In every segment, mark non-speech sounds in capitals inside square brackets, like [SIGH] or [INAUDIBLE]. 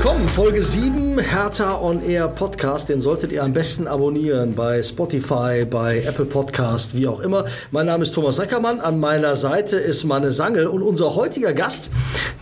Willkommen, Folge 7 Hertha on Air Podcast. Den solltet ihr am besten abonnieren bei Spotify, bei Apple Podcast, wie auch immer. Mein Name ist Thomas Reckermann. An meiner Seite ist Manne Sangel und unser heutiger Gast,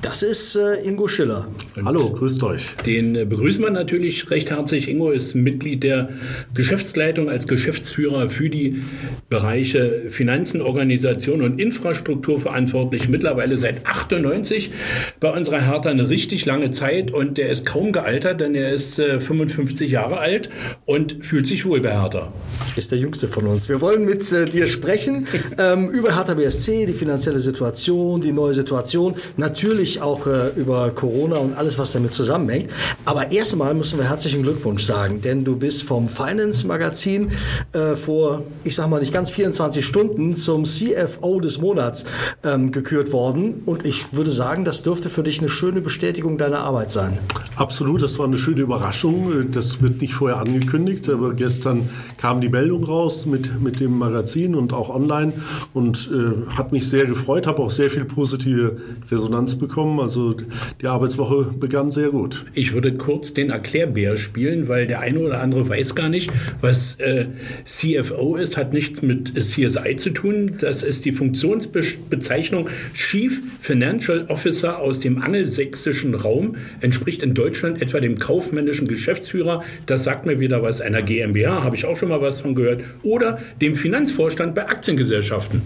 das ist äh, Ingo Schiller. Und Hallo, grüßt euch. Den äh, begrüßen wir natürlich recht herzlich. Ingo ist Mitglied der Geschäftsleitung als Geschäftsführer für die Bereiche Finanzen, Organisation und Infrastruktur verantwortlich. Mittlerweile seit 98 bei unserer Hertha eine richtig lange Zeit und der ist kaum gealtert, denn er ist äh, 55 Jahre alt und fühlt sich wohl bei Hertha. Ist der jüngste von uns. Wir wollen mit äh, dir sprechen [LAUGHS] ähm, über Hertha BSC, die finanzielle Situation, die neue Situation, natürlich auch äh, über Corona und alles, was damit zusammenhängt. Aber erst einmal müssen wir herzlichen Glückwunsch sagen, denn du bist vom Finance Magazin äh, vor, ich sag mal nicht ganz 24 Stunden zum CFO des Monats ähm, gekürt worden. Und ich würde sagen, das dürfte für dich eine schöne Bestätigung deiner Arbeit sein. Absolut, das war eine schöne Überraschung. Das wird nicht vorher angekündigt, aber gestern kam die Meldung raus mit, mit dem Magazin und auch online und äh, hat mich sehr gefreut, habe auch sehr viel positive Resonanz bekommen. Also die Arbeitswoche begann sehr gut. Ich würde kurz den Erklärbär spielen, weil der eine oder andere weiß gar nicht, was äh, CFO ist, hat nichts mit CSI zu tun. Das ist die Funktionsbezeichnung Chief Financial Officer aus dem angelsächsischen Raum, entspricht in Deutschland etwa dem kaufmännischen Geschäftsführer. Das sagt mir wieder was einer GmbH, habe ich auch schon mal was von gehört. Oder dem Finanzvorstand bei Aktiengesellschaften.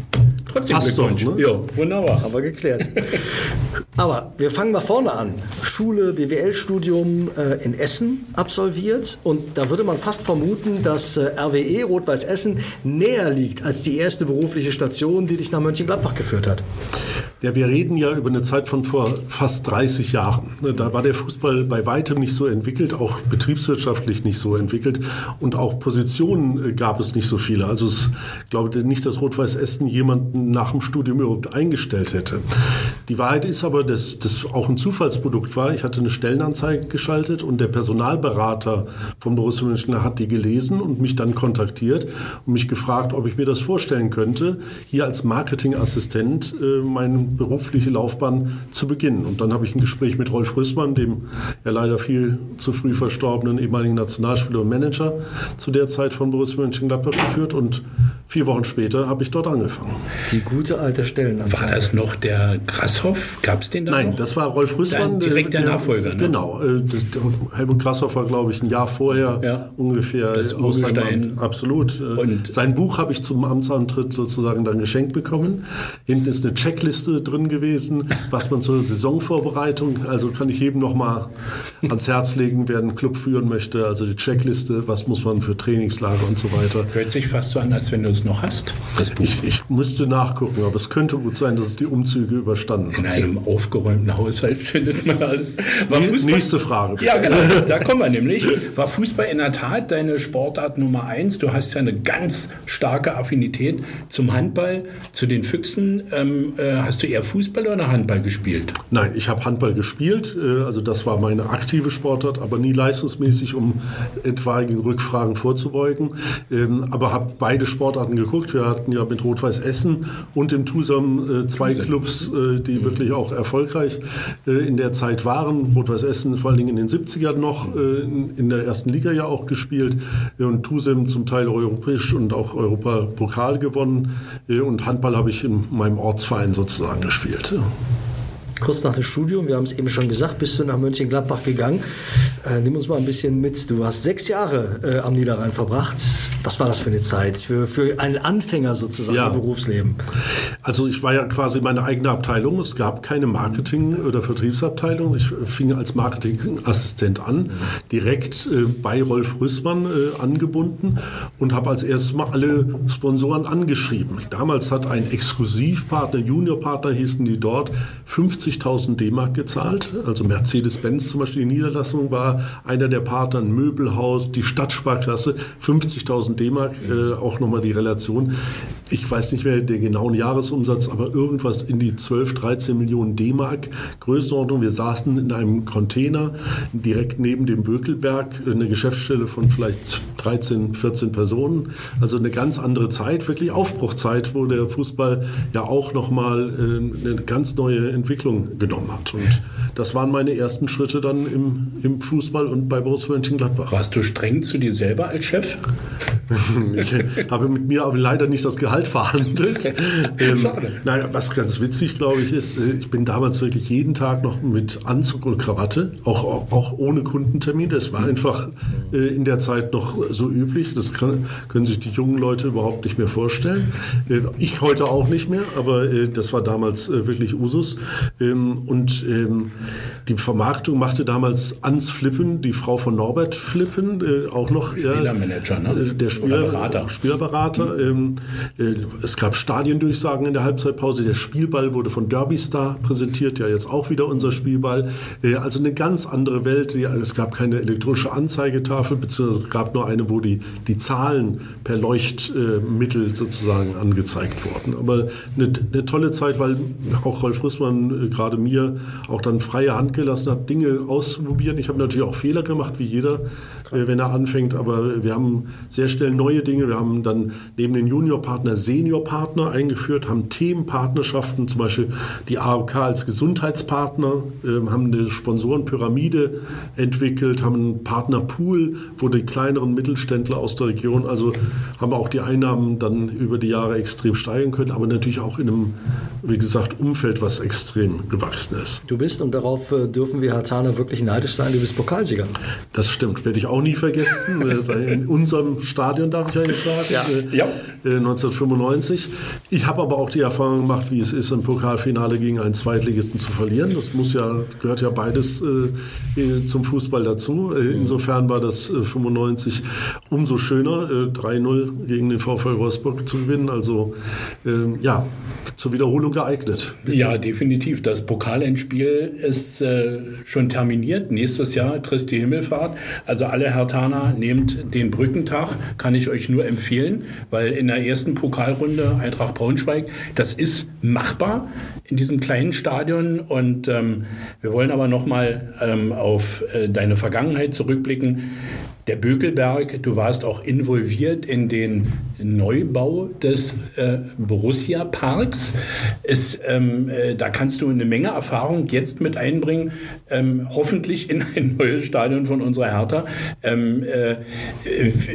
Trotzdem Passt Glückwunsch. Doch, ne? Ja, wunderbar. Aber geklärt. [LAUGHS] Aber wir fangen mal vorne an. Schule, BWL-Studium äh, in Essen absolviert. Und da würde man fast vermuten, dass äh, RWE Rot-Weiß Essen näher liegt als die erste berufliche Station, die dich nach Mönchengladbach geführt hat. Ja, wir reden ja über eine Zeit von vor fast 30 Jahren. Da war der Fußball bei weitem nicht so entwickelt, auch betriebswirtschaftlich nicht so entwickelt und auch Positionen äh, gab es nicht so viele. Also ich glaube nicht, dass Rot-Weiß Essen jemanden nach dem Studium überhaupt eingestellt hätte. Die Wahrheit ist aber, dass das auch ein Zufallsprodukt war. Ich hatte eine Stellenanzeige geschaltet und der Personalberater von Borussia Mönchengladbach hat die gelesen und mich dann kontaktiert und mich gefragt, ob ich mir das vorstellen könnte, hier als Marketingassistent äh, meinen berufliche Laufbahn zu beginnen. Und dann habe ich ein Gespräch mit Rolf Rüssmann, dem ja leider viel zu früh verstorbenen ehemaligen Nationalspieler und Manager zu der Zeit von Borussia Mönchengladbach geführt und vier Wochen später habe ich dort angefangen. Die gute alte Stellenanzeige. War das noch der Grasshoff? Gab es den da Nein, noch? das war Rolf Rüssmann. Dann direkt der, der Nachfolger, ne? Genau. Äh, das, Helmut Grasshoff war, glaube ich, ein Jahr vorher ja. ungefähr das aus seinem Absolut. Äh, und Sein Buch habe ich zum Amtsantritt sozusagen dann geschenkt bekommen. Hinten ist eine Checkliste drin gewesen, was man zur Saisonvorbereitung, also kann ich jedem noch mal ans Herz legen, wer einen Club führen möchte, also die Checkliste, was muss man für Trainingslager und so weiter. Hört sich fast so an, als wenn du es noch hast, das Buch. Ich, ich müsste nachgucken, aber es könnte gut sein, dass es die Umzüge überstanden hat. In einem aufgeräumten Haushalt [LAUGHS] findet man alles. War Fußball, Nächste Frage. Ja, genau, da kommen wir nämlich. War Fußball in der Tat deine Sportart Nummer eins? Du hast ja eine ganz starke Affinität zum Handball, zu den Füchsen. Ähm, äh, hast du eher Fußball oder Handball gespielt? Nein, ich habe Handball gespielt. Äh, also das war meine aktive Sportart, aber nie leistungsmäßig, um etwaigen Rückfragen vorzubeugen. Ähm, aber habe beide Sportarten geguckt. Wir hatten ja mit Rot-Weiß Essen und dem Tusam äh, zwei Clubs, äh, die mhm. wirklich auch erfolgreich in der Zeit waren. Rot-Weiß Essen vor allen Dingen in den 70ern noch in der ersten Liga ja auch gespielt und Tusem zum Teil europäisch und auch Europapokal gewonnen. Und Handball habe ich in meinem Ortsverein sozusagen gespielt. Kurz nach dem Studium, wir haben es eben schon gesagt, bist du nach Mönchengladbach gegangen. Äh, nimm uns mal ein bisschen mit. Du hast sechs Jahre äh, am Niederrhein verbracht. Was war das für eine Zeit für, für einen Anfänger sozusagen ja. im Berufsleben? Also ich war ja quasi meine eigene Abteilung. Es gab keine Marketing- oder Vertriebsabteilung. Ich fing als Marketingassistent an, direkt äh, bei Rolf Rüssmann äh, angebunden und habe als erstes mal alle Sponsoren angeschrieben. Damals hat ein Exklusivpartner, Juniorpartner hießen die dort, 50 50.000 D-Mark gezahlt. Also Mercedes-Benz zum Beispiel, die Niederlassung war einer der Partner, ein Möbelhaus, die Stadtsparkasse, 50.000 D-Mark, äh, auch nochmal die Relation. Ich weiß nicht mehr den genauen Jahresumsatz, aber irgendwas in die 12, 13 Millionen D-Mark Größenordnung. Wir saßen in einem Container direkt neben dem Bökelberg, eine Geschäftsstelle von vielleicht 13, 14 Personen. Also eine ganz andere Zeit, wirklich Aufbruchzeit, wo der Fußball ja auch nochmal äh, eine ganz neue Entwicklung genommen hat. Und das waren meine ersten Schritte dann im, im Fußball und bei Borussia Mönchengladbach. Warst du streng zu dir selber als Chef? [LAUGHS] ich habe mit mir aber leider nicht das Gehalt verhandelt. [LAUGHS] ähm, Schade. Nein, was ganz witzig, glaube ich, ist, äh, ich bin damals wirklich jeden Tag noch mit Anzug und Krawatte, auch, auch ohne Kundentermin. Das war einfach äh, in der Zeit noch so üblich. Das kann, können sich die jungen Leute überhaupt nicht mehr vorstellen. Äh, ich heute auch nicht mehr, aber äh, das war damals äh, wirklich Usus. Ähm, und ähm, die Vermarktung machte damals Ans Flippen, die Frau von Norbert Flippen, äh, auch noch. Spielermanager, ne? Der Spieler, Berater. Spielerberater. Mhm. es gab Stadiendurchsagen in der Halbzeitpause. Der Spielball wurde von Derby Star präsentiert, ja jetzt auch wieder unser Spielball. also eine ganz andere Welt. Es gab keine elektronische Anzeigetafel, beziehungsweise es gab nur eine, wo die, die Zahlen per Leuchtmittel sozusagen angezeigt wurden. Aber eine, eine tolle Zeit, weil auch Rolf Rüssmann äh, gerade mir auch dann freie Hand gelassen hat, Dinge auszuprobieren. Ich habe natürlich auch Fehler gemacht, wie jeder äh, wenn er anfängt. Aber wir haben sehr schnell neue Dinge. Wir haben dann neben den Juniorpartner Seniorpartner eingeführt, haben Themenpartnerschaften, zum Beispiel die AOK als Gesundheitspartner, äh, haben eine Sponsorenpyramide entwickelt, haben einen Partnerpool, wo die kleineren Mittelständler aus der Region, also haben auch die Einnahmen dann über die Jahre extrem steigern können, aber natürlich auch in einem, wie gesagt, Umfeld, was extrem gewachsen ist. Du bist, und darauf äh, dürfen wir Herr Zahner wirklich neidisch sein, du bist Pokalsieger. Das stimmt, werde ich auch nie vergessen. [LAUGHS] In unserem Stadion, darf ich ja jetzt sagen. Ja. Äh, ja. 1995. Ich habe aber auch die Erfahrung gemacht, wie es ist, im Pokalfinale gegen einen Zweitligisten zu verlieren. Das muss ja, gehört ja beides äh, zum Fußball dazu. Äh, insofern war das 95 umso schöner, 3-0 gegen den VfL Wolfsburg zu gewinnen. Also ähm, ja, zur Wiederholung geeignet. Bitte. Ja, definitiv. Das Pokalendspiel ist schon terminiert. Nächstes Jahr Christi Himmelfahrt. Also alle Hertaner nehmt den Brückentag, kann ich euch nur empfehlen, weil in der ersten Pokalrunde Eintracht Braunschweig, das ist machbar in diesem kleinen Stadion und ähm, wir wollen aber nochmal ähm, auf äh, deine Vergangenheit zurückblicken. Der Bökelberg, du warst auch involviert in den Neubau des äh, Borussia Parks. Ist, ähm, äh, da kannst du eine Menge Erfahrung jetzt mit einbringen, ähm, hoffentlich in ein neues Stadion von unserer Hertha. Ähm, äh,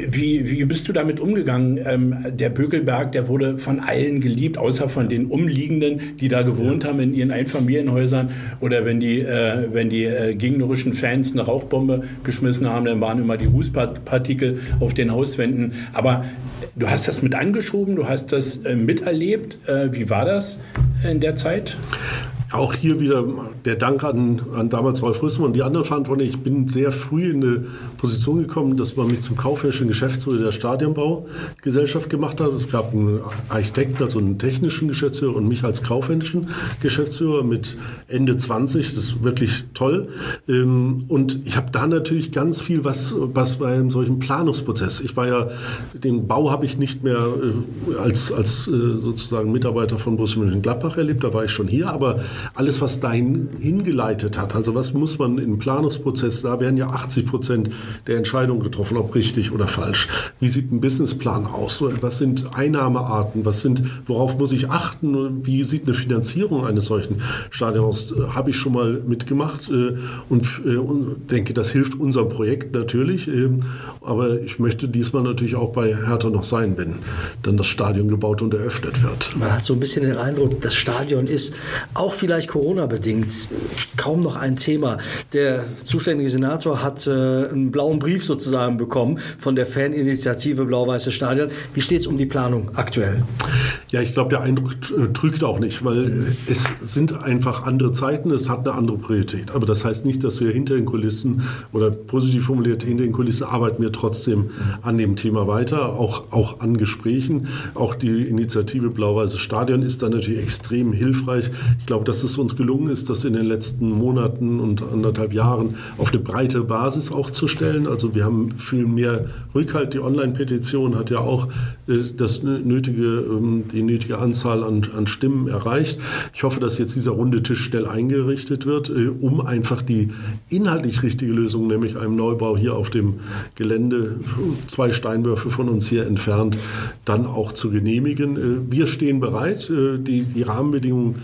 wie, wie bist du damit umgegangen? Ähm, der Bökelberg, der wurde von allen geliebt, außer von den Umliegenden, die da gewohnt ja. haben in ihren Einfamilienhäusern. Oder wenn die, äh, wenn die äh, gegnerischen Fans eine Rauchbombe geschmissen haben, dann waren immer die Rußpartikel auf den Hauswänden. Aber du hast das mit angeschoben, du hast das äh, miterlebt. Äh, wie war das in der Zeit? Auch hier wieder der Dank an, an damals Rolf Rüssmann und die anderen Verantwortlichen. Ich bin sehr früh in eine Position gekommen, dass man mich zum kaufmännischen Geschäftsführer der Stadionbaugesellschaft gemacht hat. Es gab einen Architekten, also einen technischen Geschäftsführer und mich als kaufmännischen Geschäftsführer mit Ende 20. Das ist wirklich toll. Ähm, und ich habe da natürlich ganz viel, was, was bei einem solchen Planungsprozess. Ich war ja, den Bau habe ich nicht mehr äh, als, als äh, sozusagen Mitarbeiter von Borussia Mönchengladbach erlebt, da war ich schon hier, aber alles, was dahin hingeleitet hat, also was muss man im Planungsprozess, da werden ja 80 Prozent der Entscheidung getroffen, ob richtig oder falsch. Wie sieht ein Businessplan aus? Was sind Einnahmearten? Was sind, worauf muss ich achten? Wie sieht eine Finanzierung eines solchen Stadions aus? Habe ich schon mal mitgemacht äh, und, äh, und denke, das hilft unserem Projekt natürlich. Ähm, aber ich möchte diesmal natürlich auch bei Hertha noch sein, wenn dann das Stadion gebaut und eröffnet wird. Man hat so ein bisschen den Eindruck, das Stadion ist auch vielleicht Corona-bedingt kaum noch ein Thema. Der zuständige Senator hat äh, einen blauen Brief sozusagen bekommen von der Faninitiative Blau-Weiße Stadion. Wie steht es um die Planung aktuell? Ja, ich glaube, der Eindruck äh, trügt auch nicht, weil es sind einfach andere Zeiten, es hat eine andere Priorität. Aber das heißt nicht, dass wir hinter den Kulissen oder positiv formuliert hinter den Kulissen arbeiten wir trotzdem an dem Thema weiter, auch, auch an Gesprächen. Auch die Initiative Blau-Weiße Stadion ist da natürlich extrem hilfreich. Ich glaube, dass es uns gelungen ist, das in den letzten Monaten und anderthalb Jahren auf eine breite Basis auch zu stellen. Also wir haben viel mehr Rückhalt. Die Online-Petition hat ja auch äh, das nötige, ähm, die nötige Anzahl an, an Stimmen erreicht. Ich hoffe, dass jetzt dieser runde Tisch schnell eingerichtet wird, äh, um einfach die inhaltlich richtige Lösung, nämlich einem Neubau hier auf dem Gelände, zwei Steinwürfe von uns hier entfernt, dann auch zu genehmigen. Äh, wir stehen bereit, die, die Rahmenbedingungen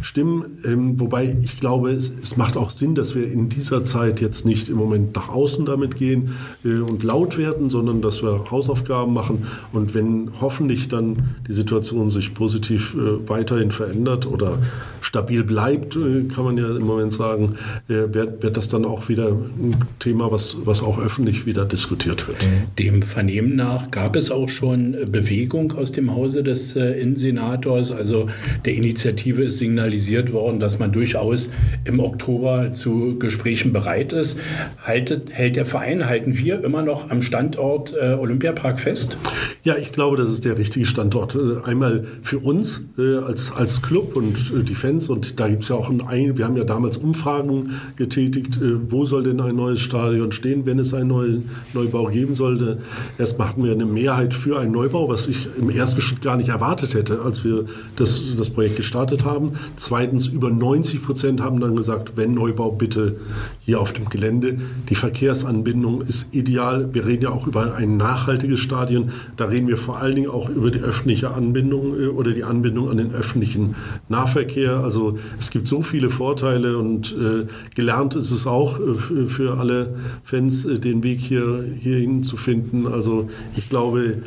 stimmen, ähm, wobei ich glaube, es, es macht auch Sinn, dass wir in dieser Zeit jetzt nicht im Moment nach außen damit gehen und laut werden, sondern dass wir Hausaufgaben machen und wenn hoffentlich dann die Situation sich positiv weiterhin verändert oder stabil bleibt, kann man ja im Moment sagen, wird, wird das dann auch wieder ein Thema, was, was auch öffentlich wieder diskutiert wird. Dem Vernehmen nach gab es auch schon Bewegung aus dem Hause des äh, Innensenators. Also der Initiative ist signalisiert worden, dass man durchaus im Oktober zu Gesprächen bereit ist. Haltet, hält der Verein, halten wir immer noch am Standort äh, Olympiapark fest? Ja, ich glaube, das ist der richtige Standort. Äh, einmal für uns äh, als, als Club und äh, die Fans und da gibt es ja auch ein, wir haben ja damals Umfragen getätigt, äh, wo soll denn ein neues Stadion stehen, wenn es einen neuen Neubau geben sollte. Erstmal hatten wir eine Mehrheit für einen Neubau, was ich im ersten Schritt gar nicht erwartet hätte, als wir das, das Projekt gestartet haben. Zweitens, über 90 Prozent haben dann gesagt, wenn Neubau, bitte hier auf dem Gelände. Die Verkehrsanbindung ist ideal. Wir reden ja auch über ein nachhaltiges Stadion. Da reden wir vor allen Dingen auch über die öffentliche Anbindung äh, oder die Anbindung an den öffentlichen Nahverkehr. Also es gibt so viele Vorteile und äh, gelernt ist es auch äh, für alle Fans, äh, den Weg hier, hierhin zu finden. Also ich glaube,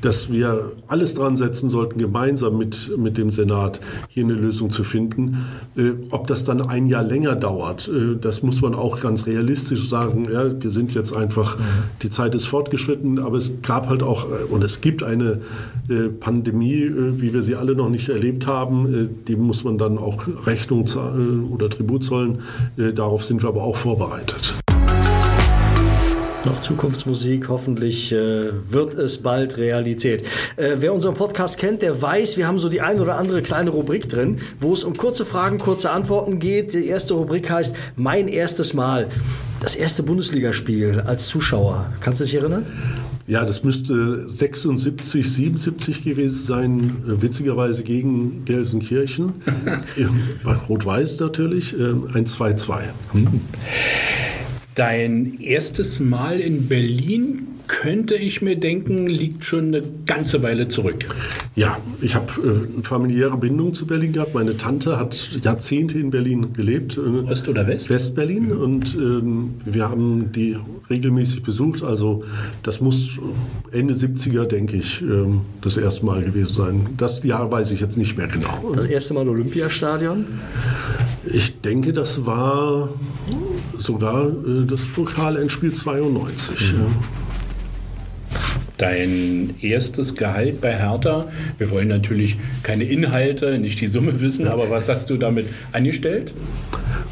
dass wir alles dran setzen sollten, gemeinsam mit, mit dem Senat hier eine Lösung zu finden. Äh, ob das dann ein Jahr länger dauert, äh, das muss man auch ganz realistisch sagen. Ja, wir sind jetzt einfach, die Zeit ist fortgeschritten, aber es gab halt auch äh, und es gibt eine äh, Pandemie, äh, wie wir sie alle noch nicht erlebt haben. dem muss man dann auch Rechnung zahlen oder Tribut zollen. darauf sind wir aber auch vorbereitet. Noch Zukunftsmusik, hoffentlich äh, wird es bald Realität. Äh, wer unseren Podcast kennt, der weiß, wir haben so die ein oder andere kleine Rubrik drin, wo es um kurze Fragen, kurze Antworten geht. Die erste Rubrik heißt Mein erstes Mal. Das erste Bundesligaspiel als Zuschauer. Kannst du dich erinnern? Ja, das müsste 76, 77 gewesen sein, äh, witzigerweise gegen Gelsenkirchen. [LAUGHS] Rot-Weiß natürlich, äh, ein 2-2. Dein erstes Mal in Berlin könnte ich mir denken, liegt schon eine ganze Weile zurück. Ja, ich habe äh, eine familiäre Bindung zu Berlin gehabt. Meine Tante hat Jahrzehnte in Berlin gelebt. Äh, Ost oder West? Westberlin. Mhm. Und ähm, wir haben die regelmäßig besucht. Also das muss Ende 70er, denke ich, ähm, das erste Mal gewesen sein. Das Jahr weiß ich jetzt nicht mehr genau. Das erste Mal Olympiastadion? Ich denke, das war sogar äh, das Pokalendspiel 92. Mhm. Ja dein erstes Gehalt bei Hertha? Wir wollen natürlich keine Inhalte, nicht die Summe wissen, aber was hast du damit angestellt?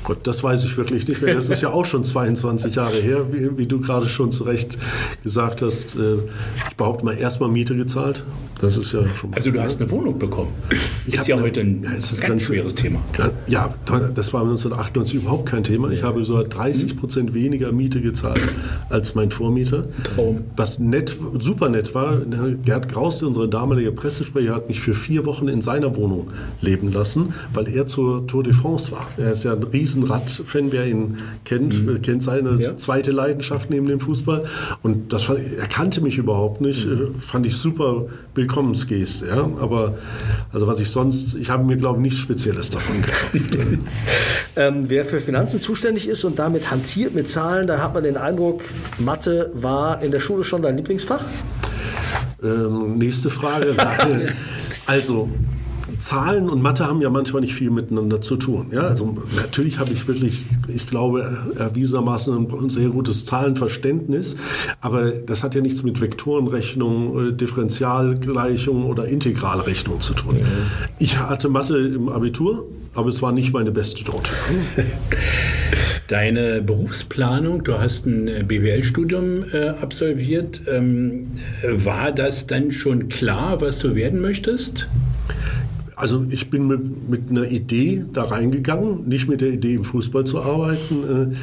Gott, das weiß ich wirklich nicht mehr. Das ist ja auch schon 22 Jahre her, wie, wie du gerade schon zu Recht gesagt hast. Äh, ich behaupte mal, erstmal Miete gezahlt. Das ist ja schon. Also du hast eine Wohnung bekommen. Ich ist ja eine, heute ein ganz, ganz schweres Thema. Ja, das war 1998 überhaupt kein Thema. Ich habe so 30 Prozent weniger Miete gezahlt als mein Vormieter. Traum. Was nett, super nett war. Gerd Grauste, unser damaliger Pressesprecher, hat mich für vier Wochen in seiner Wohnung leben lassen, weil er zur Tour de France war. Er ist ja ein Riesenrad-Fan, wer ihn kennt, mhm. kennt seine ja. zweite Leidenschaft neben dem Fußball. Und das er kannte mich überhaupt nicht. Mhm. Fand ich super Willkommensgeste. Ja? Aber also was ich sonst, ich habe mir glaube ich nichts Spezielles davon gehabt. [LAUGHS] ähm, wer für Finanzen zuständig ist und damit hantiert mit Zahlen, da hat man den Eindruck, Mathe war in der Schule schon dein Lieblingsfach? Ähm, nächste Frage. [LAUGHS] also Zahlen und Mathe haben ja manchmal nicht viel miteinander zu tun. Ja, also natürlich habe ich wirklich, ich glaube, erwiesenermaßen ein sehr gutes Zahlenverständnis, aber das hat ja nichts mit Vektorenrechnung, Differentialgleichung oder Integralrechnung zu tun. Ich hatte Mathe im Abitur, aber es war nicht meine beste Note. [LAUGHS] Deine Berufsplanung, du hast ein BWL-Studium äh, absolviert. Ähm, war das dann schon klar, was du werden möchtest? Also ich bin mit, mit, einer Idee da reingegangen, nicht mit der Idee im Fußball zu arbeiten. Äh,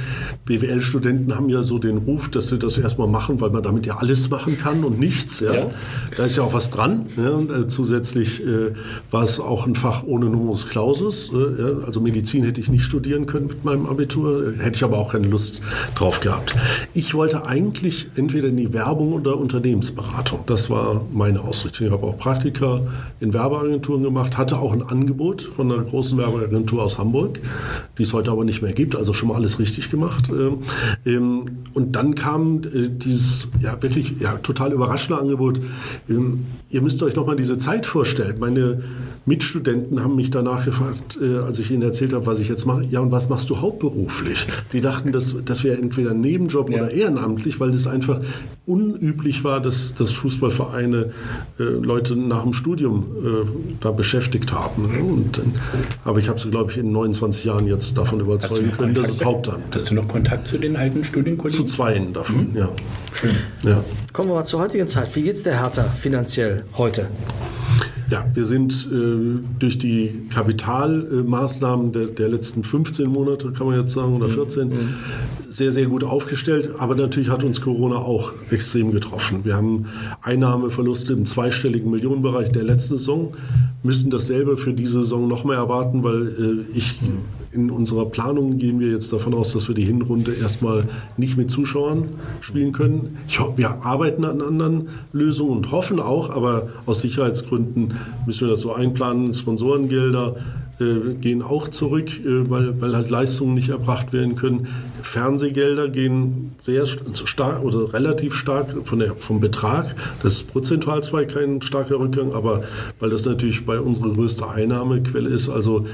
BWL-Studenten haben ja so den Ruf, dass sie das erstmal machen, weil man damit ja alles machen kann und nichts. Ja? ja. Da ist ja auch was dran. Ja? Äh, zusätzlich äh, war es auch ein Fach ohne Numerus Clausus. Äh, ja? Also Medizin hätte ich nicht studieren können mit meinem Abitur, hätte ich aber auch keine Lust drauf gehabt. Ich wollte eigentlich entweder in die Werbung oder Unternehmensberatung. Das war meine Ausrichtung. Ich habe auch Praktika in Werbeagenturen gemacht, hatte auch ein Angebot von einer großen Werbeagentur aus Hamburg, die es heute aber nicht mehr gibt, also schon mal alles richtig gemacht. Ähm, ähm, und dann kam äh, dieses ja, wirklich ja, total überraschende Angebot. Ähm, ihr müsst euch noch mal diese Zeit vorstellen. Meine Mitstudenten haben mich danach gefragt, äh, als ich ihnen erzählt habe, was ich jetzt mache. Ja, und was machst du hauptberuflich? Die dachten, das, das wäre entweder ein Nebenjob ja. oder ehrenamtlich, weil das einfach unüblich war, dass, dass Fußballvereine äh, Leute nach dem Studium äh, da beschäftigt haben. Und, aber ich habe sie, glaube ich, in 29 Jahren jetzt davon überzeugen können, dass es Hauptamt Hast du noch Kontakt zu den alten Studienkollegen? Zu zweien davon, mhm. ja. Schön. Ja. Kommen wir mal zur heutigen Zeit. Wie geht es der Hertha finanziell heute? Ja, wir sind äh, durch die Kapitalmaßnahmen der, der, letzten 15 Monate, kann man jetzt sagen, oder 14, mhm. sehr, sehr gut aufgestellt. Aber natürlich hat uns Corona auch extrem getroffen. Wir haben Einnahmeverluste im zweistelligen Millionenbereich der letzten Saison, müssen dasselbe für diese Saison noch mehr erwarten, weil äh, ich in unserer Planung gehen wir jetzt davon aus, dass wir die Hinrunde erstmal nicht mit Zuschauern spielen können. Ich, wir arbeiten an anderen Lösungen und hoffen auch, aber aus Sicherheitsgründen müssen wir das so einplanen, Sponsorengelder äh, gehen auch zurück, äh, weil, weil halt Leistungen nicht erbracht werden können. Fernsehgelder gehen sehr stark oder relativ stark von der, vom Betrag. Das ist prozentual zwar kein starker Rückgang, aber weil das natürlich bei unserer größte Einnahmequelle ist, also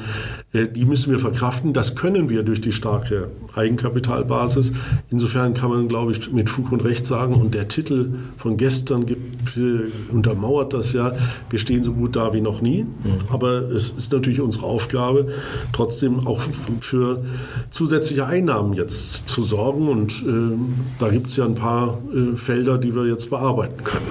die müssen wir verkraften. Das können wir durch die starke Eigenkapitalbasis. Insofern kann man, glaube ich, mit Fug und Recht sagen, und der Titel von gestern gibt, äh, untermauert das ja, wir stehen so gut da wie noch nie. Mhm. Aber es ist natürlich unsere Aufgabe, trotzdem auch für zusätzliche Einnahmen jetzt zu sorgen. Und äh, da gibt es ja ein paar äh, Felder, die wir jetzt bearbeiten können.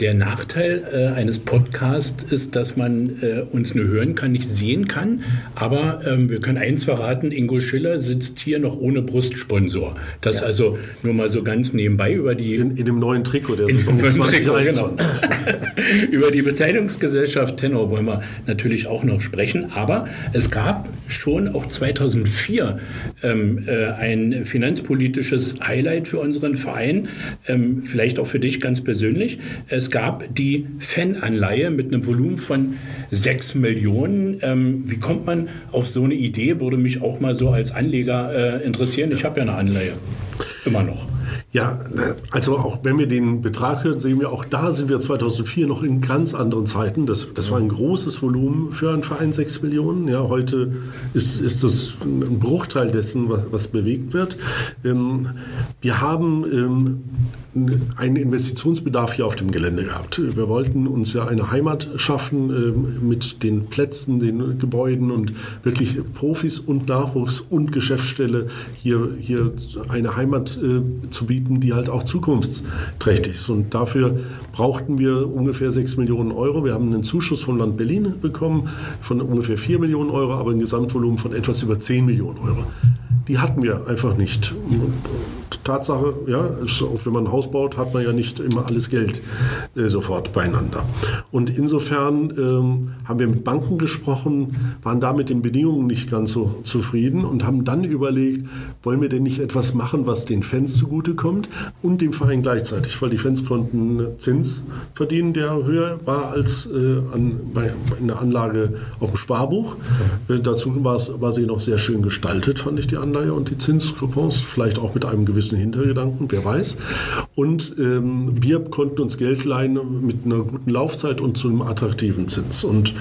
Der Nachteil äh, eines Podcasts ist, dass man äh, uns nur hören kann, nicht sehen kann. Aber ähm, wir können eins verraten, Ingo Schiller sitzt hier noch ohne Brustsponsor. Das ja. also nur mal so ganz nebenbei über die... In, in dem neuen Trikot der Saison 2021. Genau. [LAUGHS] über die Beteiligungsgesellschaft Tenor wollen wir natürlich auch noch sprechen. Aber es gab schon auch 2004 ähm, äh, ein finanzpolitisches Highlight für unseren Verein, ähm, vielleicht auch für dich ganz persönlich. Es gab die Fananleihe mit einem Volumen von 6 Millionen. Ähm, wie kommt man auf so eine Idee? Würde mich auch mal so als Anleger äh, interessieren. Ich habe ja eine Anleihe. Immer noch. Ja, also auch wenn wir den Betrag hören, sehen wir, auch da sind wir 2004 noch in ganz anderen Zeiten. Das, das war ein großes Volumen für einen Verein, 6 Millionen. Ja, heute ist, ist das ein Bruchteil dessen, was, was bewegt wird. Ähm, wir haben ähm, einen Investitionsbedarf hier auf dem Gelände gehabt. Wir wollten uns ja eine Heimat schaffen äh, mit den Plätzen, den Gebäuden und wirklich Profis und Nachwuchs und Geschäftsstelle hier, hier eine Heimat äh, zu bieten, die halt auch zukunftsträchtig ist. Und dafür brauchten wir ungefähr 6 Millionen Euro. Wir haben einen Zuschuss vom Land Berlin bekommen von ungefähr 4 Millionen Euro, aber ein Gesamtvolumen von etwas über 10 Millionen Euro die hatten wir einfach nicht. Tatsache, ja, auch wenn man ein Haus baut, hat man ja nicht immer alles Geld äh, sofort beieinander. Und insofern ähm, haben wir mit Banken gesprochen, waren da mit den Bedingungen nicht ganz so zufrieden und haben dann überlegt, wollen wir denn nicht etwas machen, was den Fans zugutekommt und dem Verein gleichzeitig, weil die Fans konnten Zins verdienen, der höher war als äh, an, bei, in der Anlage auf dem Sparbuch. Äh, dazu war sie noch sehr schön gestaltet, fand ich die. Anleihe und die Zinscoupons, vielleicht auch mit einem gewissen Hintergedanken, wer weiß. Und ähm, wir konnten uns Geld leihen mit einer guten Laufzeit und zu einem attraktiven Zins. Und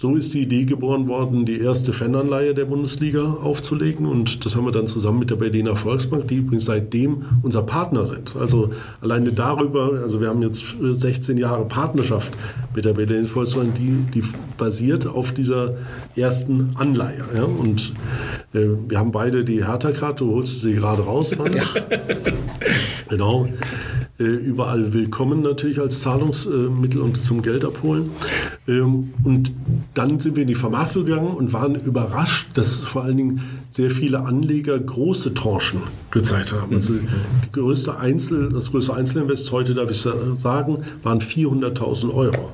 so ist die Idee geboren worden, die erste Fananleihe der Bundesliga aufzulegen. Und das haben wir dann zusammen mit der Berliner Volksbank, die übrigens seitdem unser Partner sind. Also alleine darüber, also wir haben jetzt 16 Jahre Partnerschaft mit der Berliner Volksbank, die, die basiert auf dieser ersten Anleihe. Ja? Und äh, wir haben beide die Hertha-Karte, du holst sie gerade raus, Mann. genau. Äh, überall willkommen natürlich als Zahlungsmittel und zum Geld abholen. Ähm, und dann sind wir in die Vermarktung gegangen und waren überrascht, dass vor allen Dingen sehr viele Anleger große Tranchen gezeigt haben. Also die größte Einzel, das größte Einzelinvest heute, darf ich sagen, waren 400.000 Euro.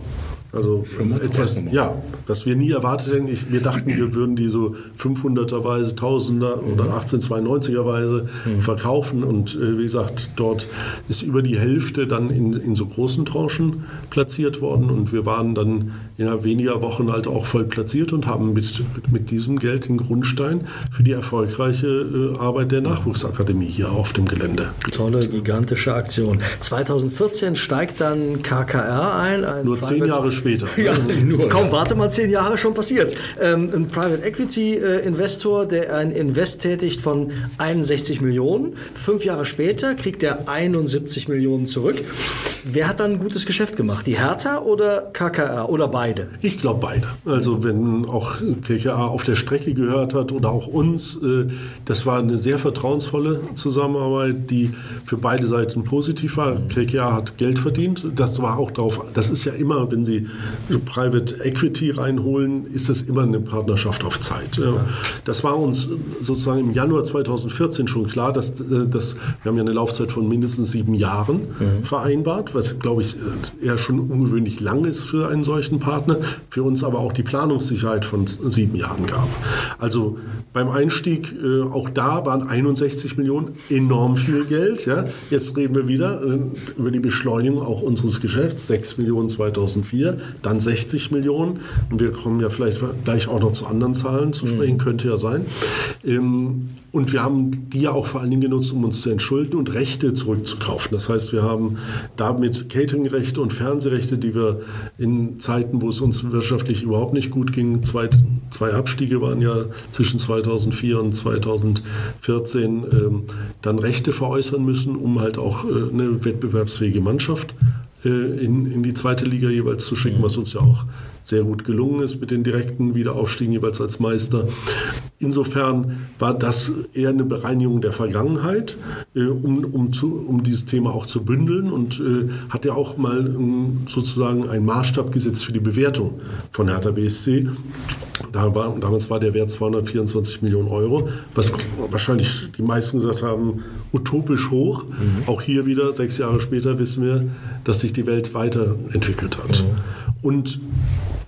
Also etwas, ja, was wir nie erwartet hätten. Ich, wir dachten, wir würden die so 500er-weise, 1000er oder 1892er-weise mhm. verkaufen. Und äh, wie gesagt, dort ist über die Hälfte dann in, in so großen Tranchen platziert worden. Und wir waren dann innerhalb weniger Wochen halt auch voll platziert und haben mit, mit diesem Geld den Grundstein für die erfolgreiche äh, Arbeit der Nachwuchsakademie hier auf dem Gelände. Tolle, gigantische Aktion. 2014 steigt dann KKR ein. ein Nur zehn Jahre später. [LAUGHS] Ja, [LAUGHS] nur, Kaum, ja. warte mal, zehn Jahre schon passiert. Ähm, ein Private Equity äh, Investor, der ein Invest tätigt von 61 Millionen. Fünf Jahre später kriegt er 71 Millionen zurück. Wer hat dann ein gutes Geschäft gemacht? Die Hertha oder KKR oder beide? Ich glaube beide. Also wenn auch KKR auf der Strecke gehört hat oder auch uns, äh, das war eine sehr vertrauensvolle Zusammenarbeit, die für beide Seiten positiv war. KKR hat Geld verdient. Das war auch darauf, das ist ja immer, wenn Sie Private Equity reinholen, ist das immer eine Partnerschaft auf Zeit. Das war uns sozusagen im Januar 2014 schon klar, dass, äh, dass wir haben ja eine Laufzeit von mindestens sieben Jahren mhm. vereinbart, was glaube ich eher schon ungewöhnlich lang ist für einen solchen Partner, für uns aber auch die Planungssicherheit von sieben Jahren gab. Also beim Einstieg, äh, auch da waren 61 Millionen enorm viel Geld. Ja. Jetzt reden wir wieder äh, über die Beschleunigung auch unseres Geschäfts, 6 Millionen 2004 dann 60 Millionen. Und wir kommen ja vielleicht gleich auch noch zu anderen Zahlen zu sprechen, mhm. könnte ja sein. Ähm, und wir haben die ja auch vor allen Dingen genutzt, um uns zu entschulden und Rechte zurückzukaufen. Das heißt, wir haben damit Cateringrechte und Fernsehrechte, die wir in Zeiten, wo es uns wirtschaftlich überhaupt nicht gut ging, zwei, zwei Abstiege waren ja zwischen 2004 und 2014, ähm, dann Rechte veräußern müssen, um halt auch äh, eine wettbewerbsfähige Mannschaft äh, in, in die zweite Liga jeweils zu schicken, was uns ja auch sehr gut gelungen ist mit den direkten Wiederaufstiegen jeweils als Meister. Insofern war das eher eine Bereinigung der Vergangenheit, äh, um, um, zu, um dieses Thema auch zu bündeln und äh, hat ja auch mal ähm, sozusagen einen Maßstab gesetzt für die Bewertung von Hertha BSC. Da war, damals war der Wert 224 Millionen Euro, was wahrscheinlich die meisten gesagt haben, utopisch hoch. Mhm. Auch hier wieder, sechs Jahre später, wissen wir, dass sich die Welt weiterentwickelt hat. Mhm. Und